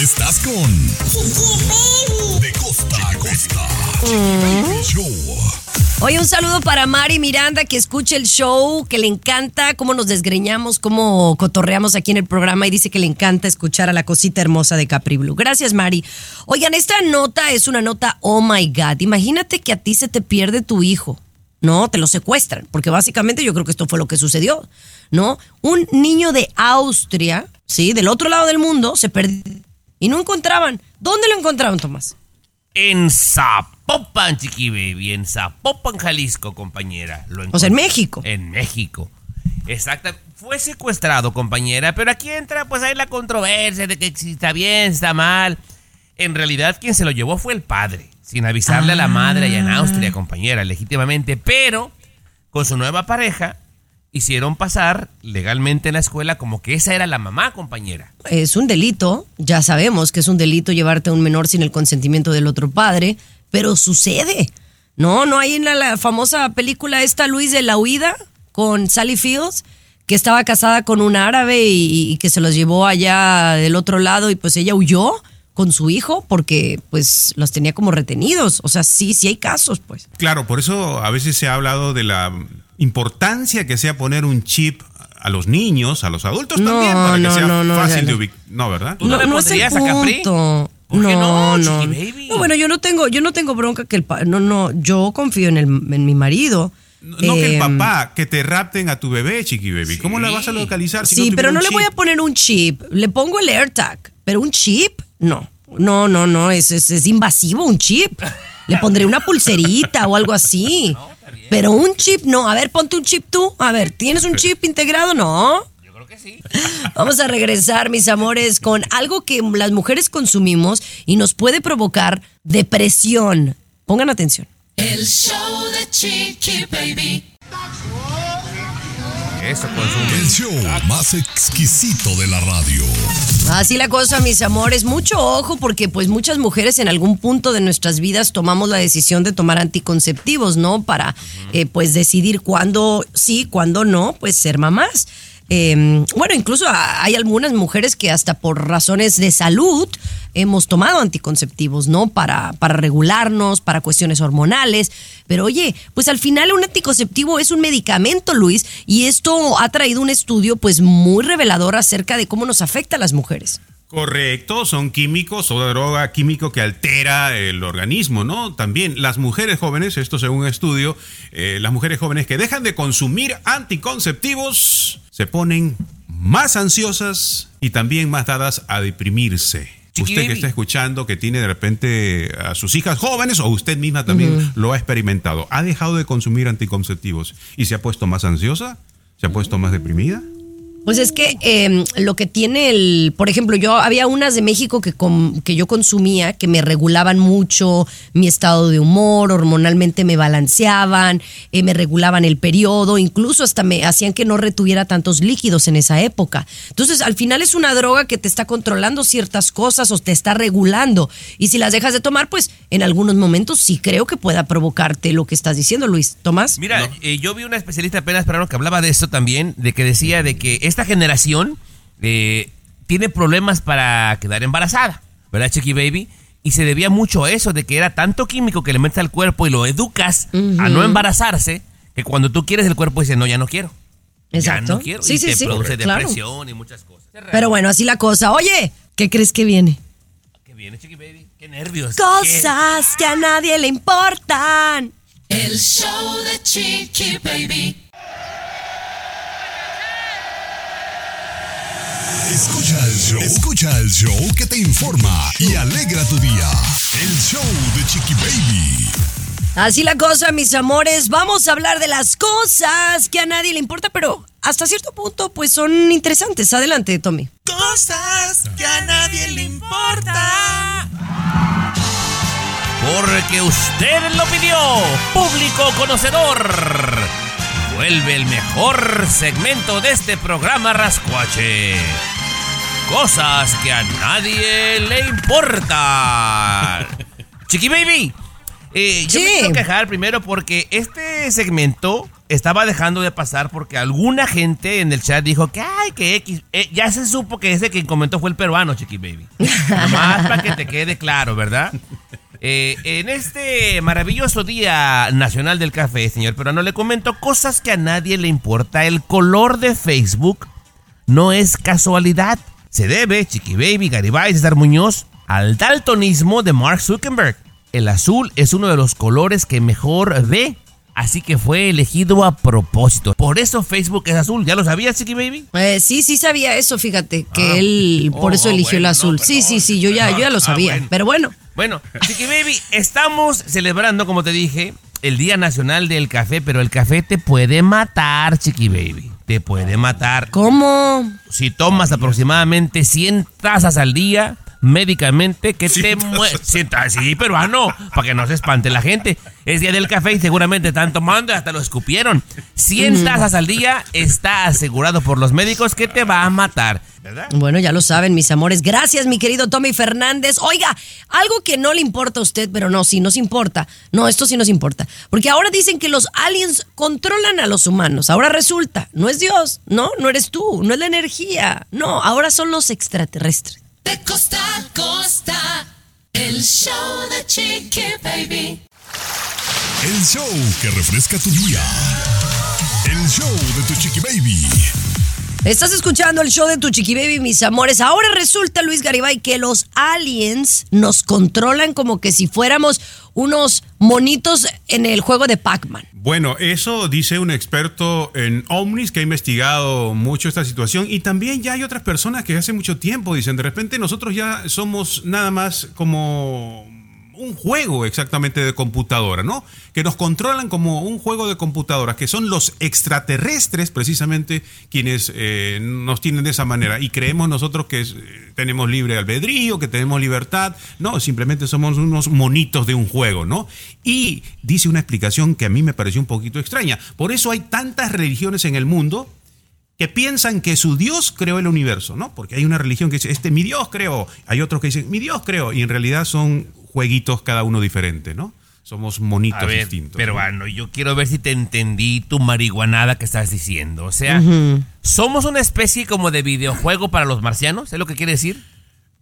S6: Estás con De costa a costa. Show.
S1: Oye, un saludo para Mari Miranda, que escucha el show, que le encanta cómo nos desgreñamos, cómo cotorreamos aquí en el programa y dice que le encanta escuchar a la cosita hermosa de Capri Blue. Gracias, Mari. Oigan, esta nota es una nota, oh my God. Imagínate que a ti se te pierde tu hijo. No, te lo secuestran, porque básicamente yo creo que esto fue lo que sucedió, ¿no? Un niño de Austria, ¿sí? Del otro lado del mundo, se perdió y no encontraban. ¿Dónde lo encontraron, Tomás?
S4: En Zapopan, Chiqui Baby. En Zapopan, Jalisco, compañera. Lo
S1: O sea, en. México.
S4: En México. Exacto. Fue secuestrado, compañera. Pero aquí entra, pues, ahí la controversia de que si está bien, está mal. En realidad, quien se lo llevó fue el padre. Sin avisarle a la madre allá en Austria, compañera, legítimamente. Pero, con su nueva pareja, hicieron pasar legalmente en la escuela como que esa era la mamá, compañera.
S1: es un delito, ya sabemos que es un delito llevarte a un menor sin el consentimiento del otro padre, pero sucede. No, no hay en la, la famosa película esta Luis de la huida con Sally Fields, que estaba casada con un árabe y, y que se los llevó allá del otro lado y pues ella huyó con su hijo porque pues los tenía como retenidos. O sea, sí, sí hay casos, pues.
S5: Claro, por eso a veces se ha hablado de la importancia que sea poner un chip a los niños, a los adultos
S1: No,
S5: también, para que
S1: no,
S5: sea
S1: no, no,
S5: fácil de
S1: no.
S5: ubicar. No, ¿verdad?
S4: ¿Tú no le
S1: es el
S4: pondrías a Capri?
S1: punto.
S4: ¿Por qué no,
S1: no,
S4: Baby?
S1: No, bueno, yo no tengo, yo no tengo bronca que el pa- no, no, yo confío en el, en mi marido.
S5: No, no que el
S1: Eh,
S5: papá, que te rapten a tu bebé, chiqui baby. ¿Cómo la vas a localizar si
S1: sí,
S5: no
S1: pero no le voy a poner un chip. Le pongo el AirTag, pero un chip, no. No, no, no, es, es, es invasivo un chip. Le pondré una pulserita o algo así. <laughs> Pero un chip, no. A ver, ponte un chip tú. A ver, ¿tienes un chip integrado? No.
S4: Yo creo que sí. <laughs>
S1: Vamos a regresar, mis amores, con algo que las mujeres consumimos y nos puede provocar depresión. Pongan atención.
S2: El show de Chiqui Baby.
S4: Eso consume.
S6: El show más exquisito de la radio.
S1: Así la cosa, mis amores. Mucho ojo porque pues muchas mujeres en algún punto de nuestras vidas tomamos la decisión de tomar anticonceptivos, ¿no? Para eh, pues decidir cuándo sí, cuándo no, pues ser mamás. Eh, bueno, incluso hay algunas mujeres que hasta por razones de salud hemos tomado anticonceptivos, ¿no? Para, para regularnos, para cuestiones hormonales. Pero oye, pues al final un anticonceptivo es un medicamento, Luis, y esto ha traído un estudio pues muy revelador acerca de cómo nos afecta a las mujeres.
S5: Correcto, son químicos o droga químico que altera el organismo, ¿no? También las mujeres jóvenes, esto según un estudio, eh, las mujeres jóvenes que dejan de consumir anticonceptivos se ponen más ansiosas y también más dadas a deprimirse.
S4: Chiqui
S5: usted que está escuchando, que tiene de repente a sus hijas jóvenes o usted misma también lo ha experimentado, ¿ha dejado de consumir anticonceptivos y se ha puesto más ansiosa? ¿Se ha puesto más deprimida?
S1: Pues es que eh, lo que tiene el, por ejemplo, yo había unas de México que, com- que yo consumía que me regulaban mucho mi estado de humor, hormonalmente me balanceaban, eh, me regulaban el periodo, incluso hasta me hacían que no retuviera tantos líquidos en esa época. Entonces, al final es una droga que te está controlando ciertas cosas o te está regulando. Y si las dejas de tomar, pues en algunos momentos sí creo que pueda provocarte lo que estás diciendo, Luis. Tomás.
S4: Mira, eh, yo vi una especialista apenas, pero que hablaba de esto también, de que decía de que esta generación eh, tiene problemas para quedar embarazada, ¿verdad, Chiqui Baby? Y se debía mucho a eso, de que era tanto químico que le metes al cuerpo y lo educas a no embarazarse, que cuando tú quieres el cuerpo dice, no, ya no quiero.
S1: Exacto.
S4: Ya no quiero.
S1: Sí,
S4: y
S1: sí,
S4: te
S1: sí,
S4: produce
S1: claro.
S4: depresión y muchas cosas.
S1: Pero bueno, así la cosa. Oye, ¿qué crees que viene?
S4: ¿Qué viene, Chiqui Baby? Qué nervios.
S1: Cosas que a nadie le importan.
S2: El show de Chiqui Baby.
S6: Escucha el show. Escucha el show que te informa y alegra tu día. El show de Chiqui Baby.
S1: Así la cosa, mis amores. Vamos a hablar de las cosas que a nadie le importa, pero hasta cierto punto, pues son interesantes. Adelante, Tommy.
S3: Cosas que a nadie le importa.
S4: Porque usted lo pidió, público conocedor. Vuelve el mejor segmento de este programa Rascuache. Cosas que a nadie le importan. <laughs> Chiqui Baby, eh, yo me quiero quejar primero porque este segmento estaba dejando de pasar porque alguna gente en el chat dijo que, ay, que X. eh, ya se supo que ese que comentó fue el peruano, Chiqui Baby. <laughs> Nomás para que te quede claro, ¿verdad? Eh, en este maravilloso Día Nacional del Café, señor peruano, le comento cosas que a nadie le importa. El color de Facebook no es casualidad. Se debe, Chiqui Baby, Garibay, César Muñoz, al daltonismo de Mark Zuckerberg. El azul es uno de los colores que mejor ve, así que fue elegido a propósito. Por eso Facebook es azul. ¿Ya lo sabías, Chiqui Baby?
S1: Eh, sí, sí sabía eso, fíjate, que
S4: Ah.
S1: él por
S4: Oh,
S1: eso eligió el
S4: bueno,
S1: azul.
S4: no,
S1: sí, sí, sí, yo ya, yo ya lo.
S4: Ah,
S1: sabía.
S4: bueno.
S1: Pero bueno,
S4: Bueno, Chiqui Baby, estamos celebrando, como te dije, el Día Nacional del Café, pero el café te puede matar, Chiqui Baby. Te puede matar.
S1: ¿cómo?
S4: Si tomas aproximadamente 100 tazas al día, médicamente, que te
S5: 100
S4: mueres.
S5: tazas.
S4: Sí, peruano, para que no se espante la gente. Es día del café y seguramente están tomando y hasta lo escupieron. 100 tazas al día está asegurado por los médicos que te va a matar. ¿Verdad?
S1: Bueno, ya lo saben, mis amores. Gracias, mi querido Tommy Fernández. Oiga, algo que no le importa a usted, pero no, sí nos importa. No, esto sí nos importa. Porque ahora dicen que los aliens controlan a los humanos. Ahora resulta, no es Dios, no, no eres tú, no es la energía. No, ahora son los extraterrestres.
S2: De costa a costa. El show de Chiqui Baby.
S6: El show que refresca tu día. El show de tu Chiqui Baby.
S1: Estás escuchando el show de tu chiqui baby, mis amores. Ahora resulta, Luis Garibay, que los aliens nos controlan como que si fuéramos unos monitos en el juego de Pac-Man.
S5: Bueno, eso dice un experto en ovnis que ha investigado mucho esta situación y también ya hay otras personas que hace mucho tiempo dicen, de repente nosotros ya somos nada más como un juego exactamente de computadora, ¿no? Que nos controlan como un juego de computadoras, que son los extraterrestres precisamente quienes eh, nos tienen de esa manera y creemos nosotros que eh, tenemos libre albedrío, que tenemos libertad, no, simplemente somos unos monitos de un juego, ¿no? Y dice una explicación que a mí me pareció un poquito extraña, por eso hay tantas religiones en el mundo que piensan que su Dios creó el universo, ¿no? Porque hay una religión que dice, este mi Dios creó, hay otros que dicen, mi Dios creó, y en realidad son jueguitos cada uno diferente, ¿no? Somos monitos
S4: A ver,
S5: distintos. ¿no?
S4: peruano, yo quiero ver si te entendí tu marihuanada que estás diciendo. O sea, ¿somos una especie como de videojuego para los marcianos? ¿Es lo que quiere decir?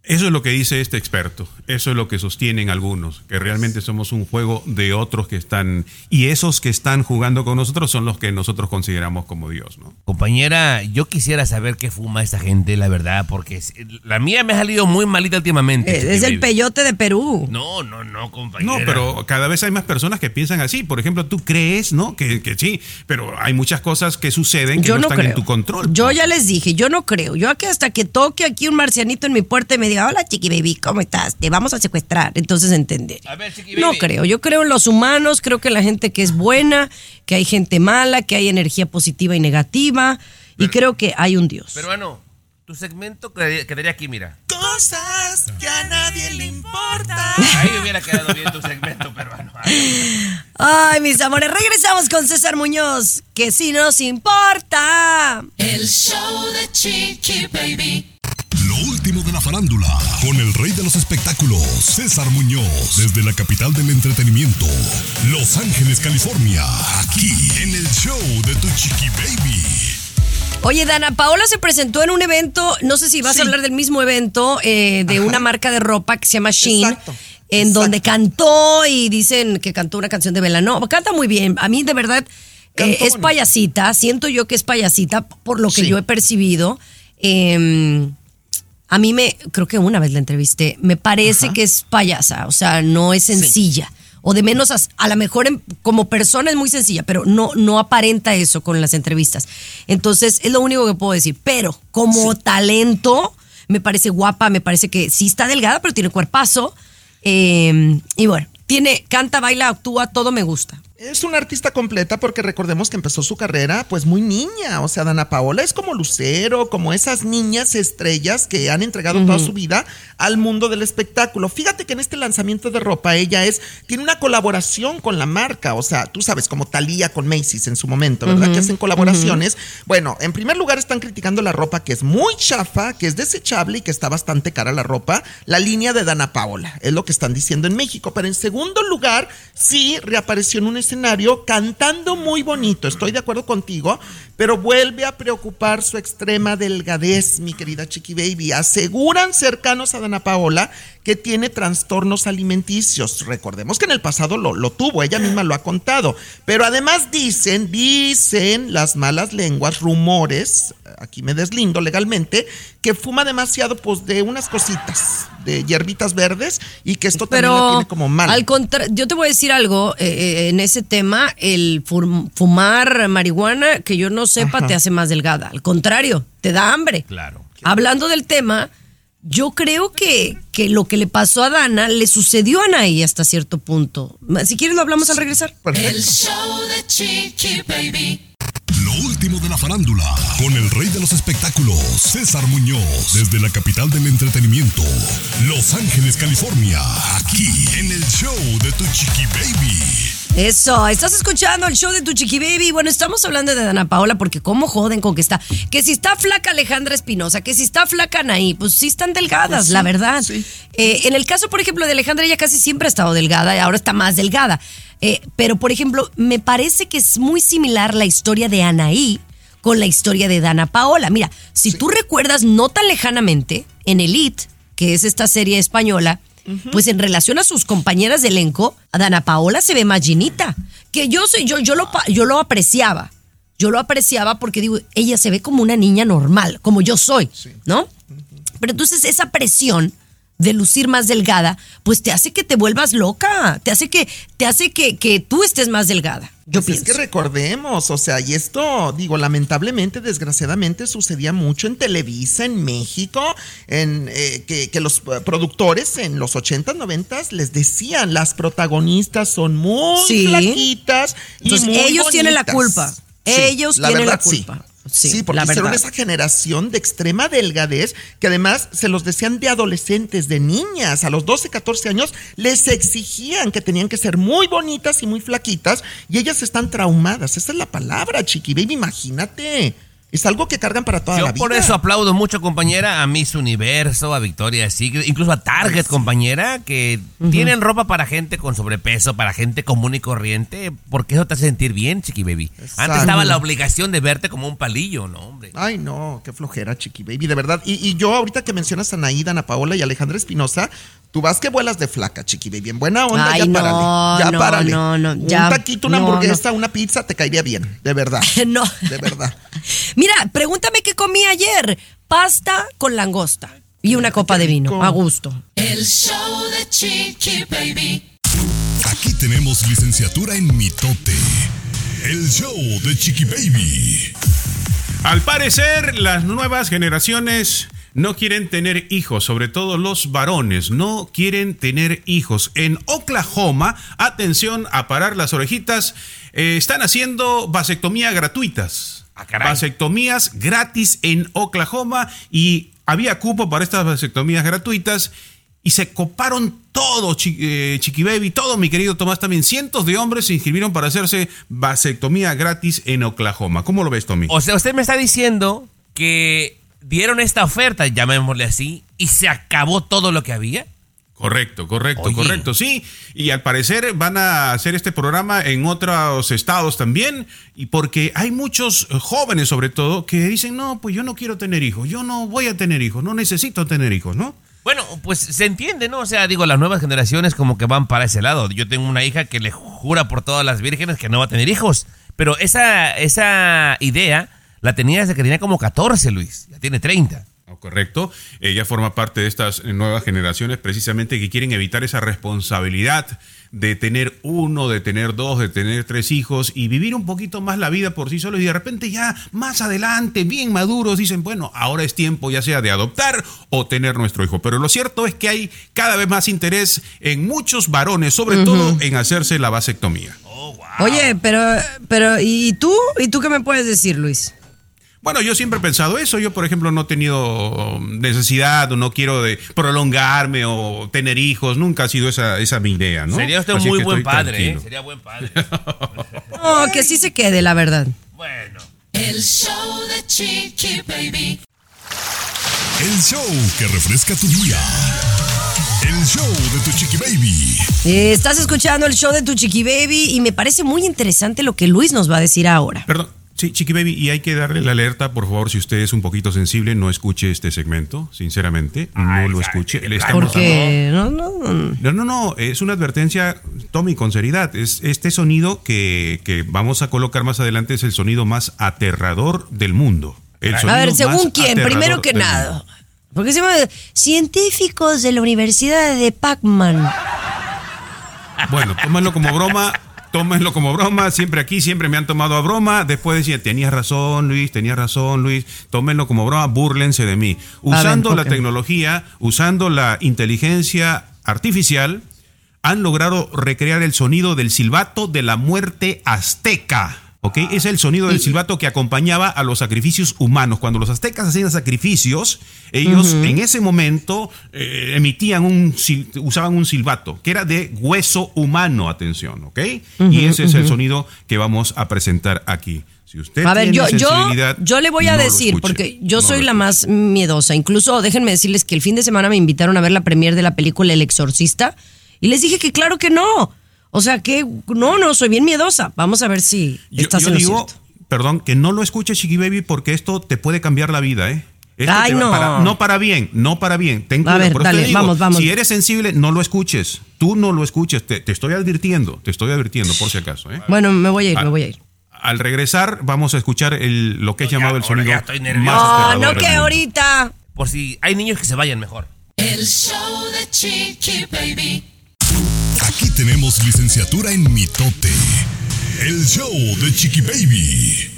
S5: Eso es lo que dice este experto, eso es lo que sostienen algunos, que realmente somos un juego de otros que están, y esos que están jugando con nosotros son los que nosotros consideramos como Dios, ¿no?
S4: Compañera, yo quisiera saber qué fuma esta gente, la verdad, porque la mía me ha salido muy malita últimamente.
S1: Es el peyote de Perú.
S4: No, no, no, compañera.
S5: No, pero cada vez hay más personas que piensan así. Por ejemplo, tú crees, ¿no? Que, que sí, pero hay muchas cosas que suceden que
S1: Yo
S5: no,
S1: no
S5: están
S1: creo.
S5: en tu control.
S1: Yo
S5: pues.
S1: ya les dije, yo no creo. Yo aquí hasta que toque aquí un marcianito en mi puerta y me diga, hola chiqui baby, ¿cómo estás? Te vamos a secuestrar. Entonces entender.
S4: A ver, chiqui
S1: No
S4: baby.
S1: creo. Yo creo en los humanos, creo que la gente que es buena, que hay gente mala, que hay energía positiva y negativa. y creo que hay un Dios.
S4: Peruano, tu segmento quedaría aquí, mira.
S3: Cosas que a nadie le importan.
S4: Ahí hubiera quedado bien tu segmento, peruano. Ay.
S1: Ay, mis amores, regresamos con César Muñoz, que sí nos importa.
S2: El show de Chiqui Baby.
S6: Lo último de la farándula, con el rey de los espectáculos, César Muñoz, desde la capital del entretenimiento, Los Ángeles, California, aquí en el show de Tu Chiqui Baby.
S1: Oye, Dana, Paola se presentó en un evento, no sé si vas
S3: Sí.
S1: a hablar del mismo evento, eh, de una marca de ropa que se llama Shein.
S3: Exacto,
S1: En
S3: exacto.
S1: donde cantó y dicen que cantó una canción de Belanova. Canta muy bien. A mí, de verdad, eh, es payasita. Siento yo que es payasita por lo que
S3: Sí.
S1: yo he percibido. Eh, a mí me, creo que una vez la entrevisté, me parece que es payasa, o sea, no es sencilla. O de menos, a, a lo mejor en- como persona es muy sencilla, pero no, no aparenta eso con las entrevistas. Entonces, es lo único que puedo decir. Pero como talento, me parece guapa, me parece que sí está delgada, pero tiene cuerpazo. Eh, y bueno, tiene, canta, baila, actúa, todo me gusta.
S3: Es una artista completa porque recordemos que empezó su carrera pues muy niña, o sea, Dana Paola es como Lucero, como esas niñas estrellas que han entregado toda su vida al mundo del espectáculo. Fíjate que en este lanzamiento de ropa ella es tiene una colaboración con la marca, o sea, tú sabes como Thalía con Macy's en su momento, ¿verdad? Que hacen colaboraciones. Bueno, en primer lugar están criticando la ropa que es muy chafa, que es desechable y que está bastante cara la ropa, la línea de Dana Paola, es lo que están diciendo en México, pero en segundo lugar sí reapareció en un escenario cantando muy bonito, estoy de acuerdo contigo, pero vuelve a preocupar su extrema delgadez, mi querida Chiqui Baby. Aseguran cercanos a Dana Paola que tiene trastornos alimenticios. Recordemos que en el pasado lo, lo tuvo, ella misma lo ha contado. Pero además dicen, dicen las malas lenguas, rumores, aquí me deslindo legalmente, que fuma demasiado pues de unas cositas, de hierbitas verdes, y que esto también la
S1: Pero
S3: tiene como mal.
S1: al contrario, yo te voy a decir algo eh, eh, en ese tema, el fumar marihuana, que yo no sepa,
S3: Ajá.
S1: te hace más delgada. Al contrario, te da hambre.
S4: Claro.
S1: Hablando del tema, yo creo que, que lo que le pasó a Dana le sucedió a Anaí hasta cierto punto. Si quieres lo hablamos al regresar.
S2: El show de Chiqui Baby.
S6: Lo último de la farándula, con el rey de los espectáculos, César Muñoz, desde la capital del entretenimiento, Los Ángeles, California, aquí en el show de Tu Chiqui Baby.
S1: Eso, estás escuchando el show de tu chiqui baby. Bueno, estamos hablando de Dana Paola porque cómo joden con que está. Que si está flaca Alejandra Espinosa, que si está flaca Anaí, pues sí están delgadas,
S3: Pues sí,
S1: la verdad.
S3: sí.
S1: Eh, en el caso, por ejemplo, de Alejandra, ella casi siempre ha estado delgada y ahora está más delgada. Eh, pero, por ejemplo, me parece que es muy similar la historia de Anaí con la historia de Dana Paola. Mira, si tú recuerdas no tan lejanamente, en Elite, que es esta serie española, pues en relación a sus compañeras de elenco, Dana Paola se ve más llenita. Que yo soy, yo, yo lo yo lo apreciaba. Yo lo apreciaba porque digo, ella se ve como una niña normal, como yo soy, ¿no? Pero entonces esa presión de lucir más delgada, pues te hace que te vuelvas loca, te hace que, te hace que, que tú estés más delgada. Yo
S3: Pues es
S1: pienso.
S3: que recordemos, o sea, y esto, digo, lamentablemente, desgraciadamente, sucedía mucho en Televisa, en México, en eh, que, que los eh, productores en los 80s, 90s les decían, las protagonistas son muy
S1: Sí.
S3: flaquitas y
S1: Entonces,
S3: muy
S1: ellos tienen la
S3: bonitas".
S1: culpa. Ellos tienen la culpa.
S3: Sí,
S1: Sí,
S3: porque
S1: la
S3: hicieron esa generación de extrema delgadez que además se los decían de adolescentes, de niñas. A los 12, 14 años les exigían que tenían que ser muy bonitas y muy flaquitas y ellas están traumadas. Esa es la palabra, chiqui baby, imagínate. Es algo que cargan para toda
S4: Yo
S3: la vida.
S4: por eso aplaudo mucho, compañera, a Miss Universo, a Victoria Secret, incluso a Target, compañera, que tienen ropa para gente con sobrepeso, para gente común y corriente, porque eso te hace sentir bien, chiqui baby. Antes estaba la obligación de verte como un palillo, ¿no, hombre?
S3: Ay, no, qué flojera, chiqui baby, de verdad. Y, y yo ahorita que mencionas a Naida, Ana Paola y Alejandra Espinosa, tú vas que vuelas de flaca, chiqui baby. En buena onda,
S1: Ay,
S3: ya
S1: no,
S3: párale. Ya
S1: no,
S3: párale.
S1: no, no,
S3: Un
S1: ya,
S3: taquito, una
S1: no,
S3: hamburguesa, una pizza, te caería bien, de verdad. <laughs>
S1: No.
S3: De verdad. <laughs>
S1: Mira, pregúntame qué comí ayer. Pasta con langosta y una copa de vino, a gusto.
S2: El show de Chiqui Baby.
S6: Aquí tenemos licenciatura en mitote. El show de Chiqui Baby.
S5: Al parecer, las nuevas generaciones no quieren tener hijos, sobre todo los varones, no quieren tener hijos. En Oklahoma, atención a parar las orejitas, eh, están haciendo vasectomía gratuitas.
S4: Ah.
S5: Vasectomías gratis en Oklahoma y había cupo para estas vasectomías gratuitas y se coparon todo, eh, Chiqui Baby, todo, mi querido Tomás, también cientos de hombres se inscribieron para hacerse vasectomía gratis en Oklahoma. ¿Cómo lo ves, Tommy?
S4: O sea, usted me está diciendo que dieron esta oferta, llamémosle así, y se acabó todo lo que había.
S5: Correcto, correcto,
S4: Oye.
S5: correcto, sí. Y al parecer van a hacer este programa en otros estados también, y porque hay muchos jóvenes sobre todo que dicen, no, pues yo no quiero tener hijos, yo no voy a tener hijos, no necesito tener hijos, ¿no?
S4: Bueno, pues se entiende, ¿no? O sea, digo, las nuevas generaciones como que van para ese lado. Yo tengo una hija que le jura por todas las vírgenes que no va a tener hijos. Pero esa, esa idea la tenía desde que tenía como 14, Luis. Ya tiene 30.
S5: ¿no? Correcto. Ella forma parte de estas nuevas generaciones precisamente que quieren evitar esa responsabilidad de tener uno, de tener dos, de tener tres hijos y vivir un poquito más la vida por sí solos y de repente ya más adelante, bien maduros, dicen, bueno, ahora es tiempo ya sea de adoptar o tener nuestro hijo. Pero lo cierto es que hay cada vez más interés en muchos varones, sobre todo en hacerse la vasectomía.
S1: Oye, pero, pero, ¿y tú? ¿Y tú qué me puedes decir, Luis?
S5: Bueno, yo siempre he pensado eso. Yo, por ejemplo, no he tenido necesidad o no quiero de prolongarme o tener hijos. Nunca ha sido esa, esa mi idea, ¿no?
S4: Sería usted un muy buen padre, ¿eh? Sería buen padre. <laughs>
S1: No, que sí se quede, la verdad.
S4: bueno.
S2: El show de Chiqui Baby.
S6: El show que refresca tu día. El show de tu chiqui baby.
S1: Eh, estás escuchando el show de tu Chiqui Baby y me parece muy interesante lo que Luis nos va a decir ahora.
S5: Perdón. Sí, Chiqui Baby, y hay que darle la alerta, por favor, si usted es un poquito sensible, no escuche este segmento, sinceramente, no lo escuche. Le estamos
S1: Porque, no, no, no.
S5: No, no, no, es una advertencia, Tommy, con seriedad. Es este sonido que, que vamos a colocar más adelante es el sonido más aterrador del mundo. El
S1: A ver,
S5: más
S1: según quién, primero que nada.
S5: mundo.
S1: Porque se llama científicos de la Universidad de Pac-Man.
S5: Bueno, tómenlo como broma, tómenlo como broma. Siempre aquí, siempre me han tomado a broma. Después decían, tenías razón, Luis, tenías razón, Luis. Tómenlo como broma, búrlense de mí. Usando la tecnología, usando la inteligencia artificial, han logrado recrear el sonido del silbato de la muerte azteca. ¿Ok? Es el sonido del silbato que acompañaba a los sacrificios humanos. Cuando los aztecas hacían sacrificios, ellos en ese momento eh, emitían un, usaban un silbato que era de hueso humano, atención, ¿ok? y ese es el sonido que vamos a presentar aquí. Si usted
S1: A ver, yo, yo, yo le voy a
S5: no
S1: decir,
S5: escuche.
S1: porque yo
S5: No
S1: soy la más miedosa. Incluso déjenme decirles que el fin de semana me invitaron a ver la premier de la película El Exorcista y les dije que claro que no. O sea que no, no, soy bien miedosa. Vamos a ver si
S5: Yo,
S1: estás
S5: yo
S1: en lo
S5: digo,
S1: cierto.
S5: perdón, que no lo escuche Chiqui Baby porque esto te puede cambiar la vida, ¿eh? Esto
S1: Ay, no.
S5: para- no para bien, no para bien. Ten
S1: A
S5: cuidado.
S1: ver,
S5: Por eso te
S1: dale,
S5: digo,
S1: vamos, vamos.
S5: Si eres sensible, no lo escuches. Tú no lo escuches. Te, te estoy advirtiendo, te estoy advirtiendo por si acaso, ¿eh?
S1: Bueno, me voy a ir, me voy a ir.
S5: Al regresar, vamos a escuchar el, lo que es
S4: Ya,
S5: llamado el sonido
S4: ya estoy nervioso.
S1: Ah, no
S5: del
S1: que ahorita.
S4: Por si hay niños que se vayan mejor.
S2: El show de Chiqui Baby.
S6: Aquí tenemos licenciatura en mitote. El show de chiqui baby.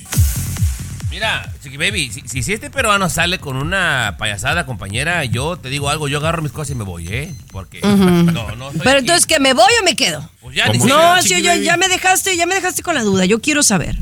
S4: Mira, Chiqui Baby, si, si este peruano sale con una payasada, compañera, yo te digo algo, yo agarro mis cosas y me voy, ¿eh? Porque. No, no.
S1: Pero
S4: aquí.
S1: entonces, ¿que me voy o me quedo?
S4: Pues ya,
S1: No, yo, ya me dejaste, ya me dejaste con la duda. Yo quiero saber.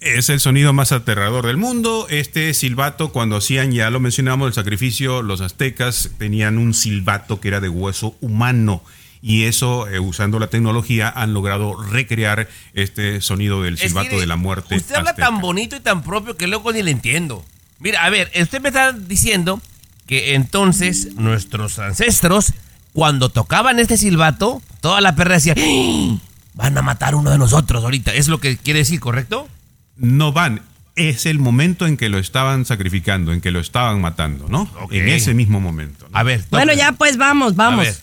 S5: Es el sonido más aterrador del mundo. Este silbato, cuando hacían, ya lo mencionamos, el sacrificio, los aztecas tenían un silbato que era de hueso humano. Y eso, eh, usando la tecnología, han logrado recrear este sonido del
S4: Es que,
S5: silbato de la muerte.
S4: Usted habla
S5: azteca.
S4: tan bonito y tan propio que luego ni le entiendo. Mira, a ver, usted me está diciendo que entonces nuestros ancestros, cuando tocaban este silbato, toda la perra decía, "¡Ah! van a matar a uno de nosotros ahorita. Es lo que quiere decir, ¿correcto?
S5: No van. Es el momento en que lo estaban sacrificando, en que lo estaban matando, ¿no? En ese mismo momento. ¿no?
S4: A ver.
S1: Bueno, ya pues vamos,
S4: A
S1: vamos.
S4: ver.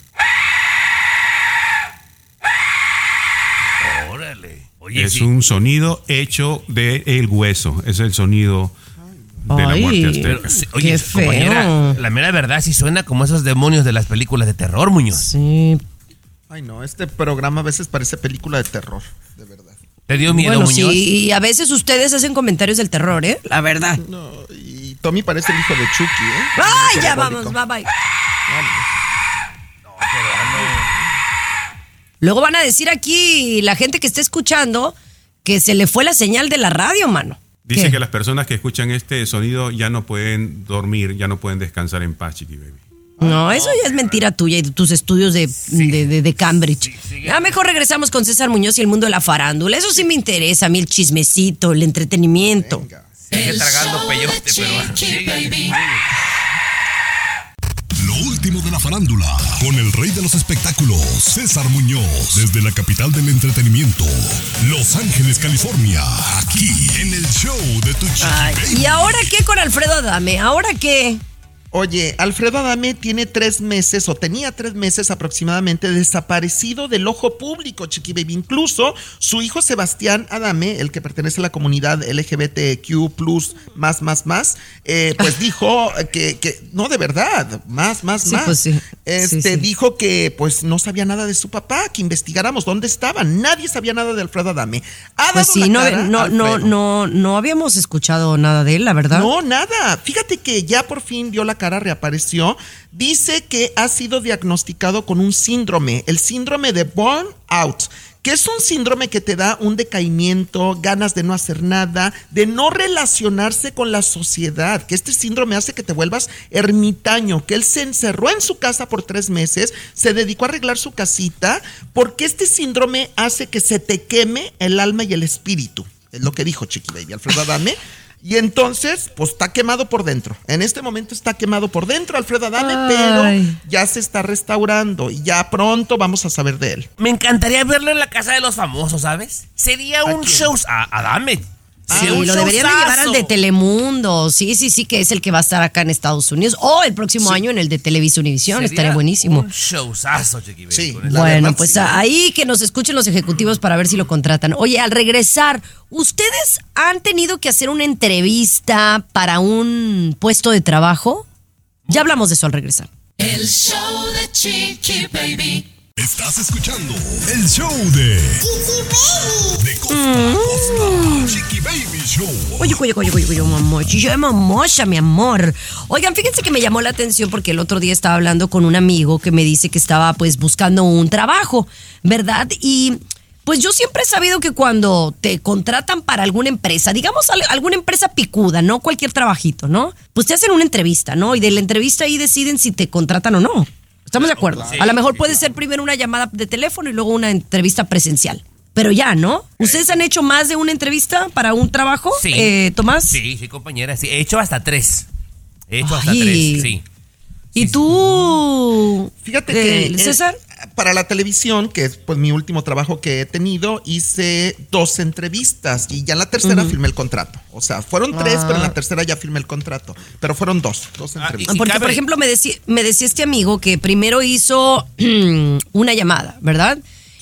S4: Oye,
S5: es
S4: sí.
S5: un sonido hecho de el hueso. Es el sonido de la
S1: Ay.
S5: muerte azteca.
S4: Pero, oye,
S1: Qué feo.
S4: compañera, la mera verdad sí suena como esos demonios de las películas de terror, Muñoz.
S1: Sí.
S3: Ay, no, este programa a veces parece película de terror, de verdad.
S4: ¿Te dio miedo,
S1: Bueno,
S4: Muñoz?
S1: sí, y a veces ustedes hacen comentarios del terror, ¿eh? La verdad.
S3: No, y Tommy parece el hijo de Chucky, ¿eh?
S1: ¡Ay, ya vamos! Bye bye. Luego van a decir aquí la gente que está escuchando que se le fue la señal de la radio, mano.
S5: Dice
S1: ¿Qué?
S5: que las personas que escuchan este sonido ya no pueden dormir, ya no pueden descansar en paz, Chiqui Baby.
S1: No, eso ya es mentira tuya y de tus estudios de, de, de- de Cambridge. Ya mejor regresamos con César Muñoz y el mundo de la farándula. Eso sí me interesa, a mí el chismecito, el entretenimiento.
S4: Sigue
S2: El
S4: tragando peyote, pero...
S6: Lo último de la farándula, con el rey de los espectáculos, César Muñoz, desde la capital del entretenimiento, Los Ángeles, California, aquí en el show de tu chiqui
S1: Ay,
S6: baby.
S1: ¿Y ahora qué con Alfredo Adame? ¿Ahora qué?
S3: Oye, Alfredo Adame tiene tres meses o tenía tres meses aproximadamente desaparecido del ojo público, Chiqui Baby. Incluso su hijo Sebastián Adame, el que pertenece a la comunidad LGBTQ, más, más, más, eh, pues <laughs> dijo que, que, no, de verdad, más, más,
S1: Sí,
S3: más.
S1: pues sí.
S3: Este
S1: Sí,
S3: dijo que pues no sabía nada de su papá, que investigáramos dónde estaban. Nadie sabía nada de Alfredo Adame. Ha
S1: Pues sí, no,
S3: cara,
S1: no, no, no, no habíamos escuchado nada de él, la verdad.
S3: No, nada. Fíjate que ya por fin dio la cara, reapareció. Dice que ha sido diagnosticado con un síndrome, el síndrome de burnout, que es un síndrome que te da un decaimiento, ganas de no hacer nada, de no relacionarse con la sociedad, que este síndrome hace que te vuelvas ermitaño, que él se encerró en su casa por tres meses, se dedicó a arreglar su casita, porque este síndrome hace que se te queme el alma y el espíritu. Es lo que dijo Chiqui Baby, Alfredo Adame. <laughs> Y entonces, pues está quemado por dentro. En este momento está quemado por dentro Alfredo Adame,
S1: Ay.
S3: pero ya se está restaurando y ya pronto vamos a saber de él.
S4: Me encantaría verlo en la casa de los famosos, ¿sabes? Sería un show. A, Adame.
S1: Sí,
S4: Sería un
S1: lo deberían de llevar al de Telemundo. Sí, sí, sí, que es el que va a estar acá en Estados Unidos. O el próximo año en el de Televisa Univisión. Estaría buenísimo.
S4: Un showzazo, Chiqui
S3: Sí.
S1: bueno, pues
S3: sí.
S1: ahí que nos escuchen los ejecutivos para ver si lo contratan. Oye, al regresar, ¿ustedes han tenido que hacer una entrevista para un puesto de trabajo? Ya hablamos de eso al regresar.
S2: El show de Chiqui Baby.
S6: Estás escuchando el show de De costa costa. Chiqui Baby Show.
S1: Oye, oye, oye, oye, oye, mamocha, mamocha, mi amor. Oigan, fíjense que me llamó la atención porque el otro día estaba hablando con un amigo que me dice que estaba pues buscando un trabajo, ¿verdad? Y pues yo siempre he sabido que cuando te contratan para alguna empresa, digamos al- alguna empresa picuda, no cualquier trabajito, ¿no? Pues te hacen una entrevista, ¿no? Y de la entrevista ahí deciden si te contratan o no. ¿Estamos de acuerdo? A lo mejor puede ser primero una llamada de teléfono y luego una entrevista presencial. Pero ya, ¿no? ¿Ustedes han hecho más de una entrevista para un trabajo?
S4: Sí.
S1: Eh, Tomás.
S4: Sí, sí, compañera. Sí, he hecho hasta tres. He hecho hasta tres, sí.
S1: ¿Y tú?
S3: Fíjate
S1: eh,
S3: que eh,
S1: César.
S3: para la televisión, que es pues mi último trabajo que he tenido, hice dos entrevistas y ya en la tercera firmé el contrato. O sea, fueron tres, pero en la tercera ya firmé el contrato. Pero fueron dos, dos
S4: Ah,
S3: entrevistas.
S4: y
S1: Porque,
S4: cabe-
S1: por ejemplo, me decía, me decía este amigo que primero hizo <clears throat> una llamada, ¿verdad?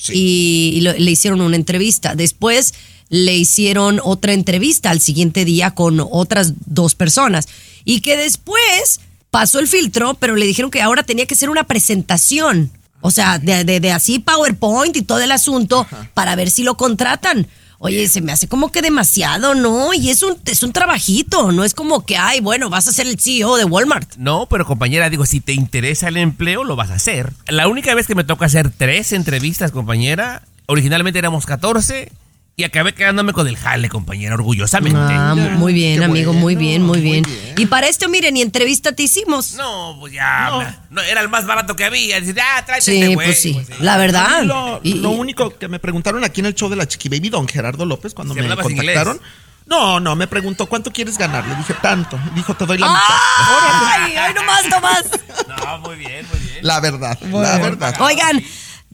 S1: Y, y lo- le hicieron una entrevista. Después le hicieron otra entrevista al siguiente día con otras dos personas. Y que después pasó el filtro, pero le dijeron que ahora tenía que ser una presentación. O sea, de, de- de así PowerPoint y todo el asunto para ver si lo contratan. Oye, se me hace como que demasiado, ¿no? Y es un, es un trabajito, no es como que, ay, bueno, vas a ser el CEO de Walmart.
S4: No, pero compañera, digo, si te interesa el empleo, lo vas a hacer. La única vez que me toca hacer tres entrevistas, compañera, originalmente éramos 14 y acabé quedándome con el jale, compañera, orgullosamente.
S1: Ah, muy bien,
S3: qué
S1: amigo, muy bien, muy
S3: muy
S1: bien. Y para esto, miren, ni entrevista te hicimos.
S4: No, pues ya, no, era el más barato que había. Dice, ah, tráete
S1: sí,
S4: este
S1: pues sí,
S4: Pues sí.
S1: la verdad.
S3: Lo,
S1: Y-
S3: lo
S1: y-
S3: único que me preguntaron aquí en el show de la Chiqui Baby, don Gerardo López, cuando me contactaron.
S4: inglés.
S3: No, no, me preguntó cuánto quieres ganar. Le dije tanto. Dijo, te doy la
S1: ¡Ah! ¡Ay, ay, nomás, Tomás! <laughs>
S4: No, muy bien, muy bien.
S3: mitad. La verdad, la verdad.
S1: Oigan,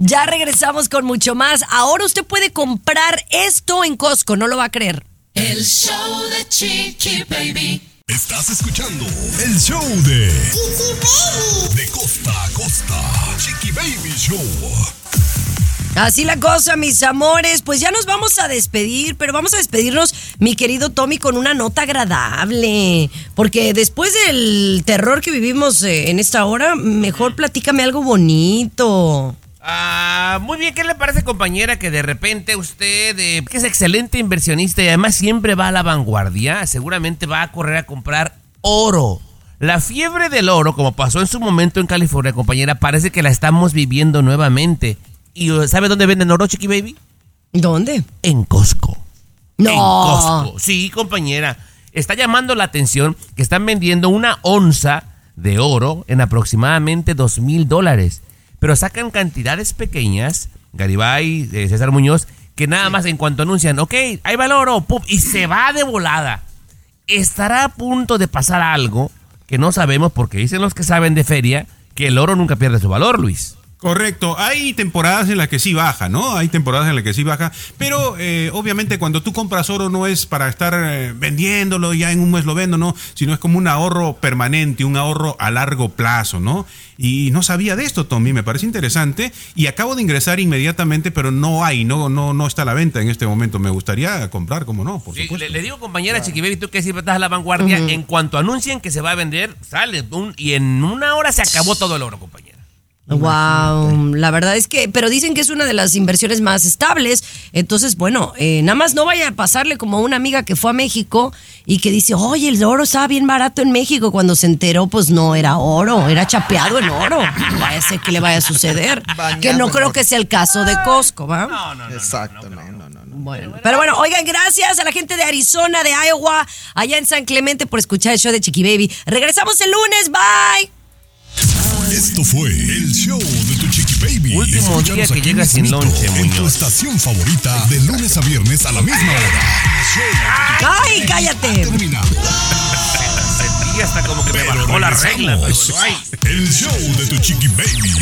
S1: ya regresamos con mucho más. Ahora usted puede comprar esto en Costco, no lo va a creer.
S2: El show de Chiqui Baby.
S6: Estás escuchando el show de De costa a costa. Chiqui Baby Show.
S1: Así la cosa, mis amores. Pues ya nos vamos a despedir, pero vamos a despedirnos, mi querido Tommy, con una nota agradable. Porque después del terror que vivimos eh, en esta hora, mejor platícame algo bonito.
S4: Ah, muy bien, ¿qué le parece, compañera, que de repente usted, eh, que es excelente inversionista y además siempre va a la vanguardia, seguramente va a correr a comprar oro? La fiebre del oro, como pasó en su momento en California, compañera, parece que la estamos viviendo nuevamente. ¿Y uh, sabe dónde venden oro, Chiqui Baby?
S1: ¿Dónde?
S4: En Costco.
S1: No.
S4: En Costco. Sí, compañera. Está llamando la atención que están vendiendo una onza de oro en aproximadamente dos mil dólares. Pero sacan cantidades pequeñas, Garibay, eh, César Muñoz, que nada más en cuanto anuncian, ok, ahí va el oro, pum, y se va de volada. Estará a punto de pasar algo que no sabemos porque dicen los que saben de feria que el oro nunca pierde su valor, Luis.
S5: Correcto, hay temporadas en las que sí baja, ¿no? Hay temporadas en las que sí baja, pero eh, obviamente cuando tú compras oro no es para estar eh, vendiéndolo y ya en un mes lo vendo, ¿no? Sino es como un ahorro permanente, un ahorro a largo plazo, ¿no? Y no sabía de esto, Tommy, me parece interesante y acabo de ingresar inmediatamente, pero no hay, no, no, no está a la venta en este momento. Me gustaría comprar, como no, por
S4: Sí,
S5: supuesto.
S4: le, le digo, compañera Chiqui Baby, tú que siempre estás a la vanguardia, en cuanto anuncien que se va a vender, sale un- y en una hora se acabó todo el oro, compañera.
S1: Wow, la verdad es que, pero dicen que es una de las inversiones más estables. Entonces, bueno, eh, nada más no vaya a pasarle como a una amiga que fue a México y que dice, oye, el oro estaba bien barato en México. Cuando se enteró, pues no era oro, era chapeado en oro. Vaya a ser que le vaya a suceder.
S3: Bañado
S1: que no creo
S3: oro.
S1: que sea el caso de Costco, ¿va?
S4: No, no, no.
S3: Exacto, no, no, no. no.
S1: Bueno, pero bueno, oigan, gracias a la gente de Arizona, de Iowa, allá en San Clemente por escuchar el show de Chiqui Baby. Regresamos el lunes, bye.
S6: Esto fue el show de tu chiqui baby.
S4: Último día que
S6: aquí
S4: llega sin lonche,
S6: En tu estación favorita, de lunes a viernes a la misma hora.
S1: ¡Ay, cállate!
S6: Terminado.
S4: Sentí hasta como que me bajó la regla.
S6: El show de tu chiqui baby.